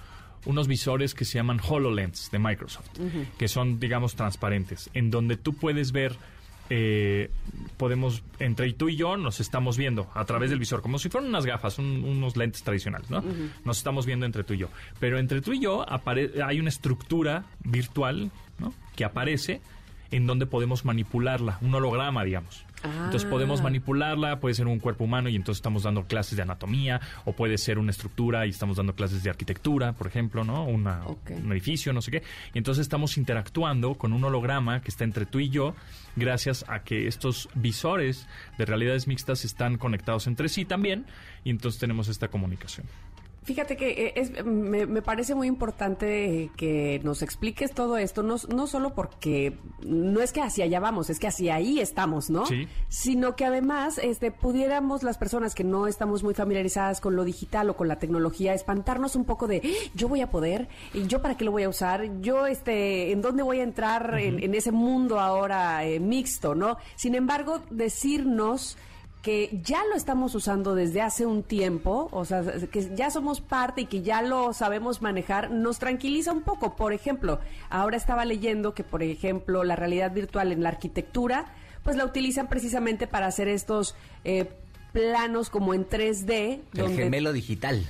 unos visores que se llaman HoloLens de Microsoft, que son, digamos, transparentes, en donde tú puedes ver, eh, podemos, entre tú y yo, nos estamos viendo a través del visor, como si fueran unas gafas, un- unos lentes tradicionales, ¿no? Nos estamos viendo entre tú y yo. Pero entre tú y yo hay una estructura virtual, ¿no? Que aparece en donde podemos manipularla, un holograma, digamos. Entonces Ah. podemos manipularla, puede ser un cuerpo humano y entonces estamos dando clases de anatomía, o puede ser una estructura y estamos dando clases de arquitectura, por ejemplo, ¿no? Una- Un edificio, no sé qué. Y entonces estamos interactuando con un holograma que está entre tú y yo, gracias a que estos visores de realidades mixtas están conectados entre sí también, y entonces tenemos esta comunicación. Fíjate que eh, es, me, me parece muy importante que nos expliques todo esto, no, no solo porque no es que hacia allá vamos, es que hacia ahí estamos, ¿no? Sí. Sino que además este, pudiéramos las personas que no estamos muy familiarizadas con lo digital o con la tecnología, espantarnos un poco de "¡Ah! yo voy a poder, y yo para qué lo voy a usar, yo este, en dónde voy a entrar en, en ese mundo ahora eh, mixto, ¿no? Sin embargo, decirnos que ya lo estamos usando desde hace un tiempo, o sea, que ya somos parte y que ya lo sabemos manejar, nos tranquiliza un poco. Por ejemplo, ahora estaba leyendo que, por ejemplo, la realidad virtual en la arquitectura, pues la utilizan precisamente para hacer estos eh, planos como en 3D. El gemelo digital.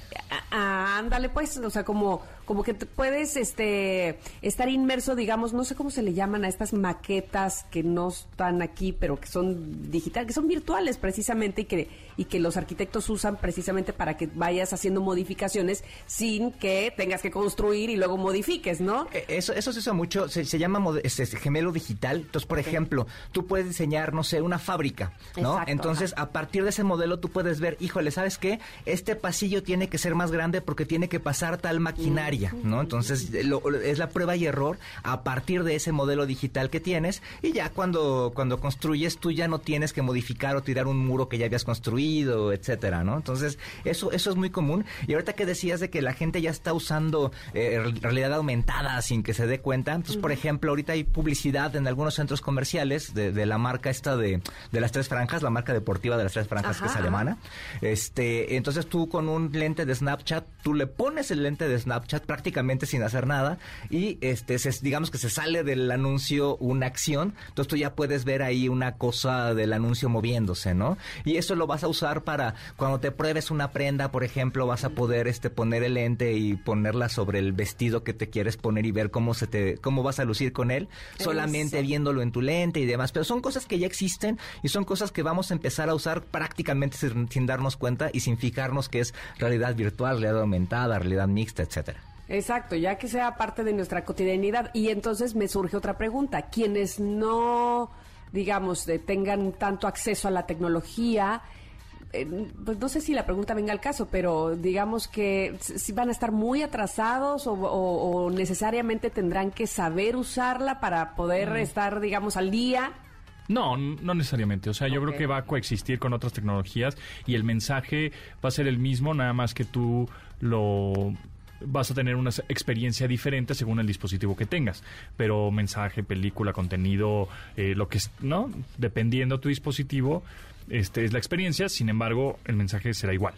Ah, ándale, pues, o sea, como, como que te puedes este estar inmerso, digamos, no sé cómo se le llaman a estas maquetas que no están aquí, pero que son digital, que son virtuales precisamente y que y que los arquitectos usan precisamente para que vayas haciendo modificaciones sin que tengas que construir y luego modifiques, ¿no? Eh, Eso, eso se usa mucho, se, se llama mode- este, gemelo digital. Entonces, por ejemplo, tú puedes diseñar, no sé, una fábrica, ¿no? Exacto, Entonces, a partir de ese modelo tú puedes ver, híjole, ¿sabes qué? Este pasillo tiene que ser más grande porque tiene que pasar tal maquinaria, ¿no? Entonces, eh, lo- es la prueba y error a partir de ese modelo digital que tienes y ya cuando, cuando construyes tú ya no tienes que modificar o tirar un muro que ya habías construido, etcétera, ¿no? Entonces, eso, eso es muy común. Y ahorita que decías de que la gente ya está usando eh, re- realidad aumentada sin que se dé cuenta, entonces, por ejemplo, ahorita hay publicidad en algunos centros comerciales de, de la marca esta de, de las tres franjas, la marca deportiva de las tres franjas que es alemana. Este, entonces tú con un lente de Snapchat, tú le pones el lente de Snapchat prácticamente sin hacer nada y este, se- digamos que se sale del anuncio una acción, entonces tú ya puedes ver ahí una cosa del anuncio moviéndose, ¿no? Y eso lo vas a usar para cuando te pruebes una prenda, por ejemplo, vas a poder este poner el lente y ponerla sobre el vestido que te quieres poner y ver cómo se te cómo vas a lucir con él, solamente Eso. viéndolo en tu lente y demás, pero son cosas que ya existen y son cosas que vamos a empezar a usar prácticamente sin, sin darnos cuenta y sin fijarnos que es realidad virtual, realidad aumentada, realidad mixta, etcétera. Exacto, ya que sea parte de nuestra cotidianidad. Y entonces me surge otra pregunta. Quienes no, digamos, eh, tengan tanto acceso a la tecnología, eh, pues no sé si la pregunta venga al caso, pero digamos que si van a estar muy atrasados o, o- o necesariamente tendrán que saber usarla para poder estar, digamos, al día. No, no necesariamente. O sea, yo creo que va a coexistir con otras tecnologías y el mensaje va a ser el mismo, nada más que tú lo vas a tener una experiencia diferente según el dispositivo que tengas. Pero mensaje, película, contenido, eh, lo que es, ¿no? Dependiendo tu dispositivo, este es la experiencia. Sin embargo, el mensaje será igual.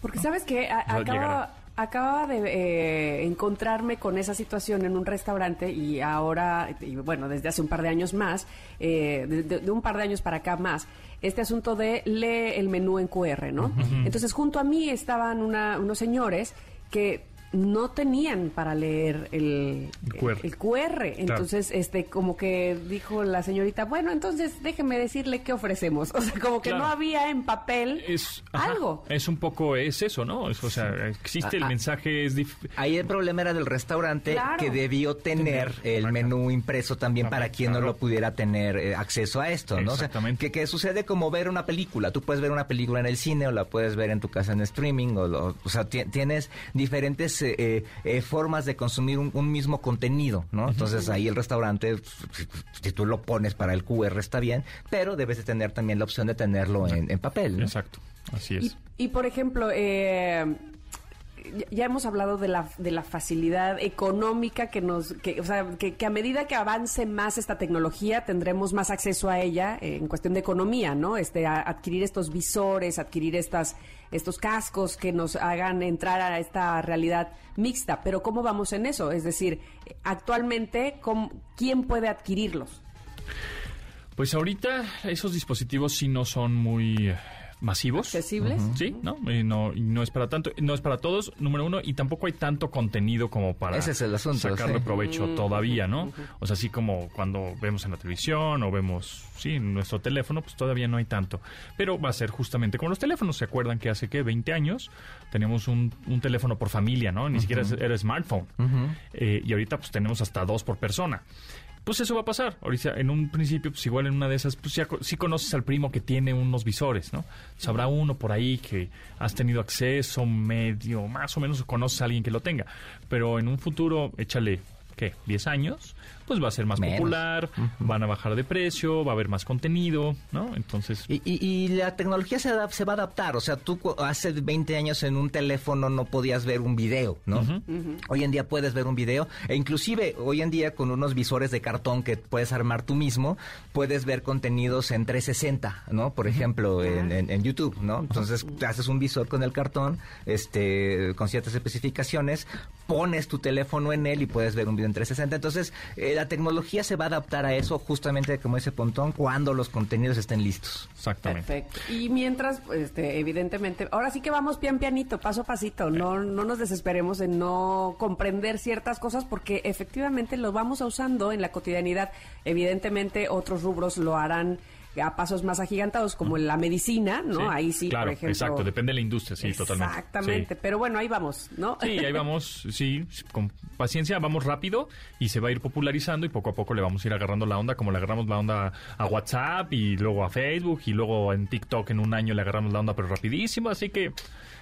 Porque sabes que acaba, de eh, encontrarme con esa situación en un restaurante y ahora, y bueno, desde hace un par de años más, eh, de, un par de años para acá más, este asunto de lee el menú en QR, ¿no? Entonces, junto a mí estaban una- unos señores que no tenían para leer el, El QR. el QR. Entonces, este, como que dijo la señorita, bueno, entonces déjeme decirle qué ofrecemos. O sea, como que Claro. no había en papel Es ajá, algo. Es un poco es eso, ¿no? Es- o sea, existe el Ah, ah. mensaje es dif- Ahí el problema era del restaurante Claro. que debió tener Tener, el acá. menú impreso también También, para quien no lo pudiera tener eh, acceso a esto, ¿no? O sea, Exactamente. que, que sucede como ver una película. Tú puedes ver una película en el cine o la puedes ver en tu casa en streaming. O, lo- o sea, ti- tienes diferentes eh, eh, eh, formas de consumir un, un mismo contenido, ¿no? Entonces ahí el restaurante, si, si tú lo pones para el QR está bien, pero debes de tener también la opción de tenerlo en, en papel, ¿no? Exacto. Así es. Y, y, por ejemplo, eh, ya- hemos hablado de la, de la facilidad económica que nos, que, o sea, que, a medida que avance más esta tecnología tendremos más acceso a ella eh, en cuestión de economía, ¿no? Este, adquirir estos visores, adquirir estas, estos cascos que nos hagan entrar a esta realidad mixta. Pero ¿cómo vamos en eso? Es decir, actualmente, ¿cómo- ¿quién puede adquirirlos? Pues ahorita esos dispositivos sí no son muy masivos. ¿Accesibles? Sí, ¿no? Y no, y no es para tanto, no es para todos, número uno, y tampoco hay tanto contenido como para Ese es el asunto, sacarle sí. provecho todavía, ¿no? O sea, así como cuando vemos en la televisión o vemos, sí, en nuestro teléfono, pues todavía no hay tanto. Pero va a ser justamente como los teléfonos. ¿Se acuerdan que hace, qué, 20 años teníamos un, un teléfono por familia, ¿no? Ni siquiera era smartphone. Eh, y ahorita pues tenemos hasta dos por persona. Pues eso va a pasar. Ahorita, en un principio, pues igual en una de esas, pues ya sí conoces al primo que tiene unos visores, ¿no? Sabrá uno por ahí que has tenido acceso medio, más o menos conoces a alguien que lo tenga. Pero en un futuro, échale, ¿qué? ¿10 años? Pues va a ser más Menos. popular, van a bajar de precio, va a haber más contenido, ¿no? Entonces, Y, y- y la tecnología se, adap- se va a adaptar. O sea, tú hace 20 años en un teléfono no podías ver un video, ¿no? Hoy en día puedes ver un video. E inclusive hoy en día con unos visores de cartón que puedes armar tú mismo, puedes ver contenidos en 360, ¿no? Por ejemplo, en, en- en YouTube, ¿no? Entonces te haces un visor con el cartón, este, con ciertas especificaciones, pones tu teléfono en él y puedes ver un video en 360. Entonces, eh, la tecnología se va a adaptar a eso justamente como dice Pontón, cuando los contenidos estén listos. Exactamente. Perfecto. Y mientras, pues, este, evidentemente, ahora sí que vamos pian pianito, paso a pasito. No, no nos desesperemos en no comprender ciertas cosas porque efectivamente lo vamos usando en la cotidianidad. Evidentemente, otros rubros lo harán a pasos más agigantados, como en la medicina, ¿no? Sí, ahí sí, claro, por ejemplo. exacto, depende de la industria, sí, totalmente. Exactamente, Sí. pero bueno, ahí vamos, ¿no? Sí, ahí vamos, sí, con paciencia, vamos rápido y se va a ir popularizando y poco a poco le vamos a ir agarrando la onda, como le agarramos la onda a WhatsApp y luego a Facebook y luego en TikTok en un año le agarramos la onda, pero rapidísimo, así que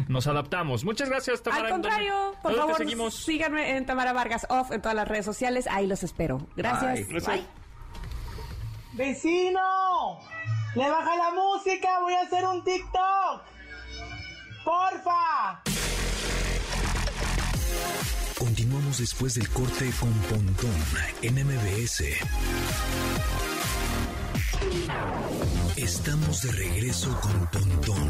nos adaptamos. Muchas gracias, Tamara. Al contrario, por ¿Dónde te favor, seguimos? síganme en Tamara Vargas Off en todas las redes sociales. Ahí los espero. Gracias. Bye. Gracias. ¡Vecino! ¡Le baja la música! ¡Voy a hacer un TikTok! ¡Porfa! Continuamos después del corte con Pontón en MBS. Estamos de regreso con Pontón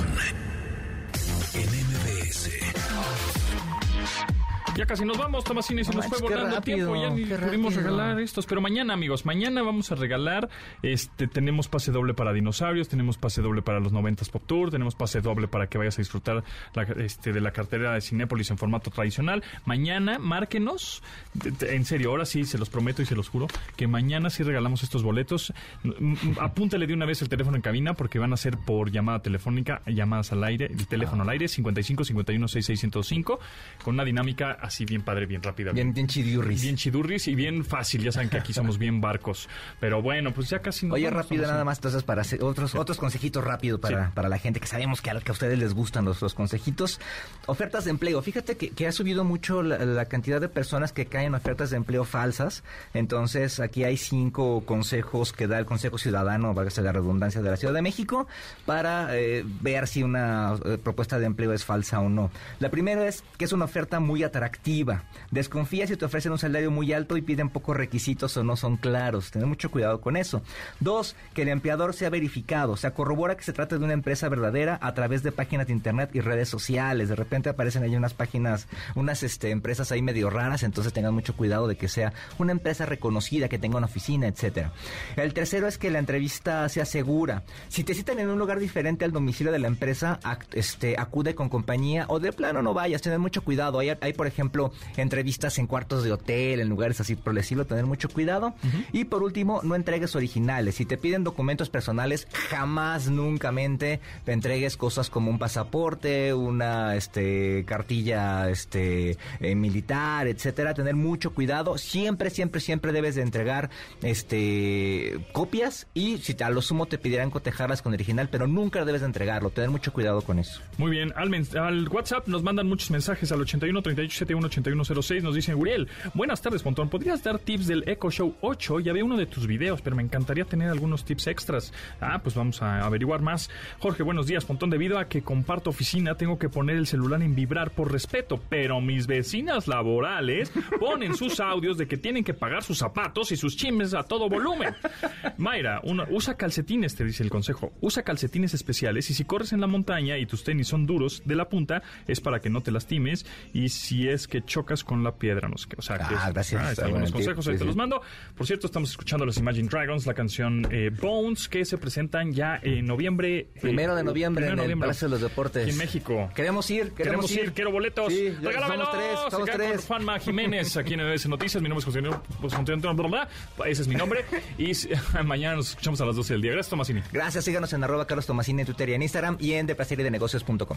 en MBS. Ya casi nos vamos, Tomasini, se No nos fue manches, volando rápido, tiempo, ya ni pudimos rápido. regalar estos. Pero mañana, amigos, mañana vamos a regalar, este, tenemos pase doble para dinosaurios, tenemos pase doble para los 90s Pop Tour, tenemos pase doble para que vayas a disfrutar la- este, de la cartera de Cinépolis en formato tradicional. Mañana, márquenos, en serio, ahora sí, se los prometo y se los juro, que mañana sí regalamos estos boletos. M- m- Apúntale de una vez el teléfono en cabina porque van a ser por llamada telefónica, llamadas al aire, el teléfono al aire, 55 51 6605, con una dinámica así bien padre, bien rápida. Bien, bien chidurris. Bien chidurris y bien fácil. Ya saben que aquí somos bien barcos. Pero bueno, pues ya casi nos Oye, rápido nada más, entonces, para hacer otros, otros consejitos rápido para, Sí. para la gente que sabemos que a, que a ustedes les gustan los, los consejitos. Ofertas de empleo. Fíjate que, que ha subido mucho la, la cantidad de personas que caen en ofertas de empleo falsas. Entonces, aquí hay cinco consejos que da el Consejo Ciudadano, válgase la redundancia, de la Ciudad de México, para eh, ver si una eh, propuesta de empleo es falsa o no. La primera es que es una oferta muy atractiva. Desconfía si te ofrecen un salario muy alto y piden pocos requisitos o no son claros. Tener mucho cuidado con eso. Dos, que el empleador sea verificado. O sea, corrobora que se trata de una empresa verdadera a través de páginas de internet y redes sociales. De repente aparecen ahí unas páginas, unas este, empresas ahí medio raras, entonces tengan mucho cuidado de que sea una empresa reconocida, que tenga una oficina, etcétera. El tercero es que la entrevista sea segura. Si te citan en un lugar diferente al domicilio de la empresa, este, acude con compañía o de plano no vayas, tener mucho cuidado. Hay, por ejemplo, entrevistas en cuartos de hotel, en lugares así por el estilo, tener mucho cuidado. Y por último, no entregues originales. Si te piden documentos personales, jamás, nunca mente, te entregues cosas como un pasaporte, una este, cartilla este, eh, militar, etcétera. Tener mucho cuidado. Siempre, siempre, siempre debes de entregar este copias y si a lo sumo te pidieran cotejarlas con original, pero nunca debes de entregarlo. Tener mucho cuidado con eso. Muy bien, al, al WhatsApp nos mandan muchos mensajes al 81 38 71 81 06. Nos dicen, Uriel, buenas tardes, Pontón. ¿Podrías dar tips del Echo Show 8? Ya veo uno de tus videos, pero me encantaría tener algunos tips extras. Ah, pues vamos a averiguar más. Jorge, buenos días, Pontón. Debido a que comparto oficina, tengo que poner el celular en vibrar por respeto, pero mis vecinas laborales ponen sus audios de que tienen que pagar sus zapatos y sus chimes a todo volumen. Mayra, usa calcetines, te dice el consejo. Usa calcetines especiales y si corres en la montaña y tus tenis son duros de la punta, es para que no te lastimes y si es que chocas con la piedra. No sé qué. O sea, que Ah, gracias. Ah, Está algunos consejos, ahí sí, te sí. los mando. Por cierto, estamos escuchando los Imagine Dragons, la canción eh, Bones, que se presentan ya en noviembre. eh, Primero de noviembre primero en el. Palacio de los Deportes. En México. Queremos ir, queremos, Queremos ir, quiero boletos. Sí, Regálamelos. tres, somos Acá con tres. Juanma Jiménez, aquí en MBS Noticias. Mi nombre es José Antonio- bla. Ese es mi nombre. Y mañana nos escuchamos a las 12 del día. Gracias, Tomasini. Gracias, síganos en arroba Carlos Tomasini en Twitter y en Instagram y en deplaceriedenegocios.com.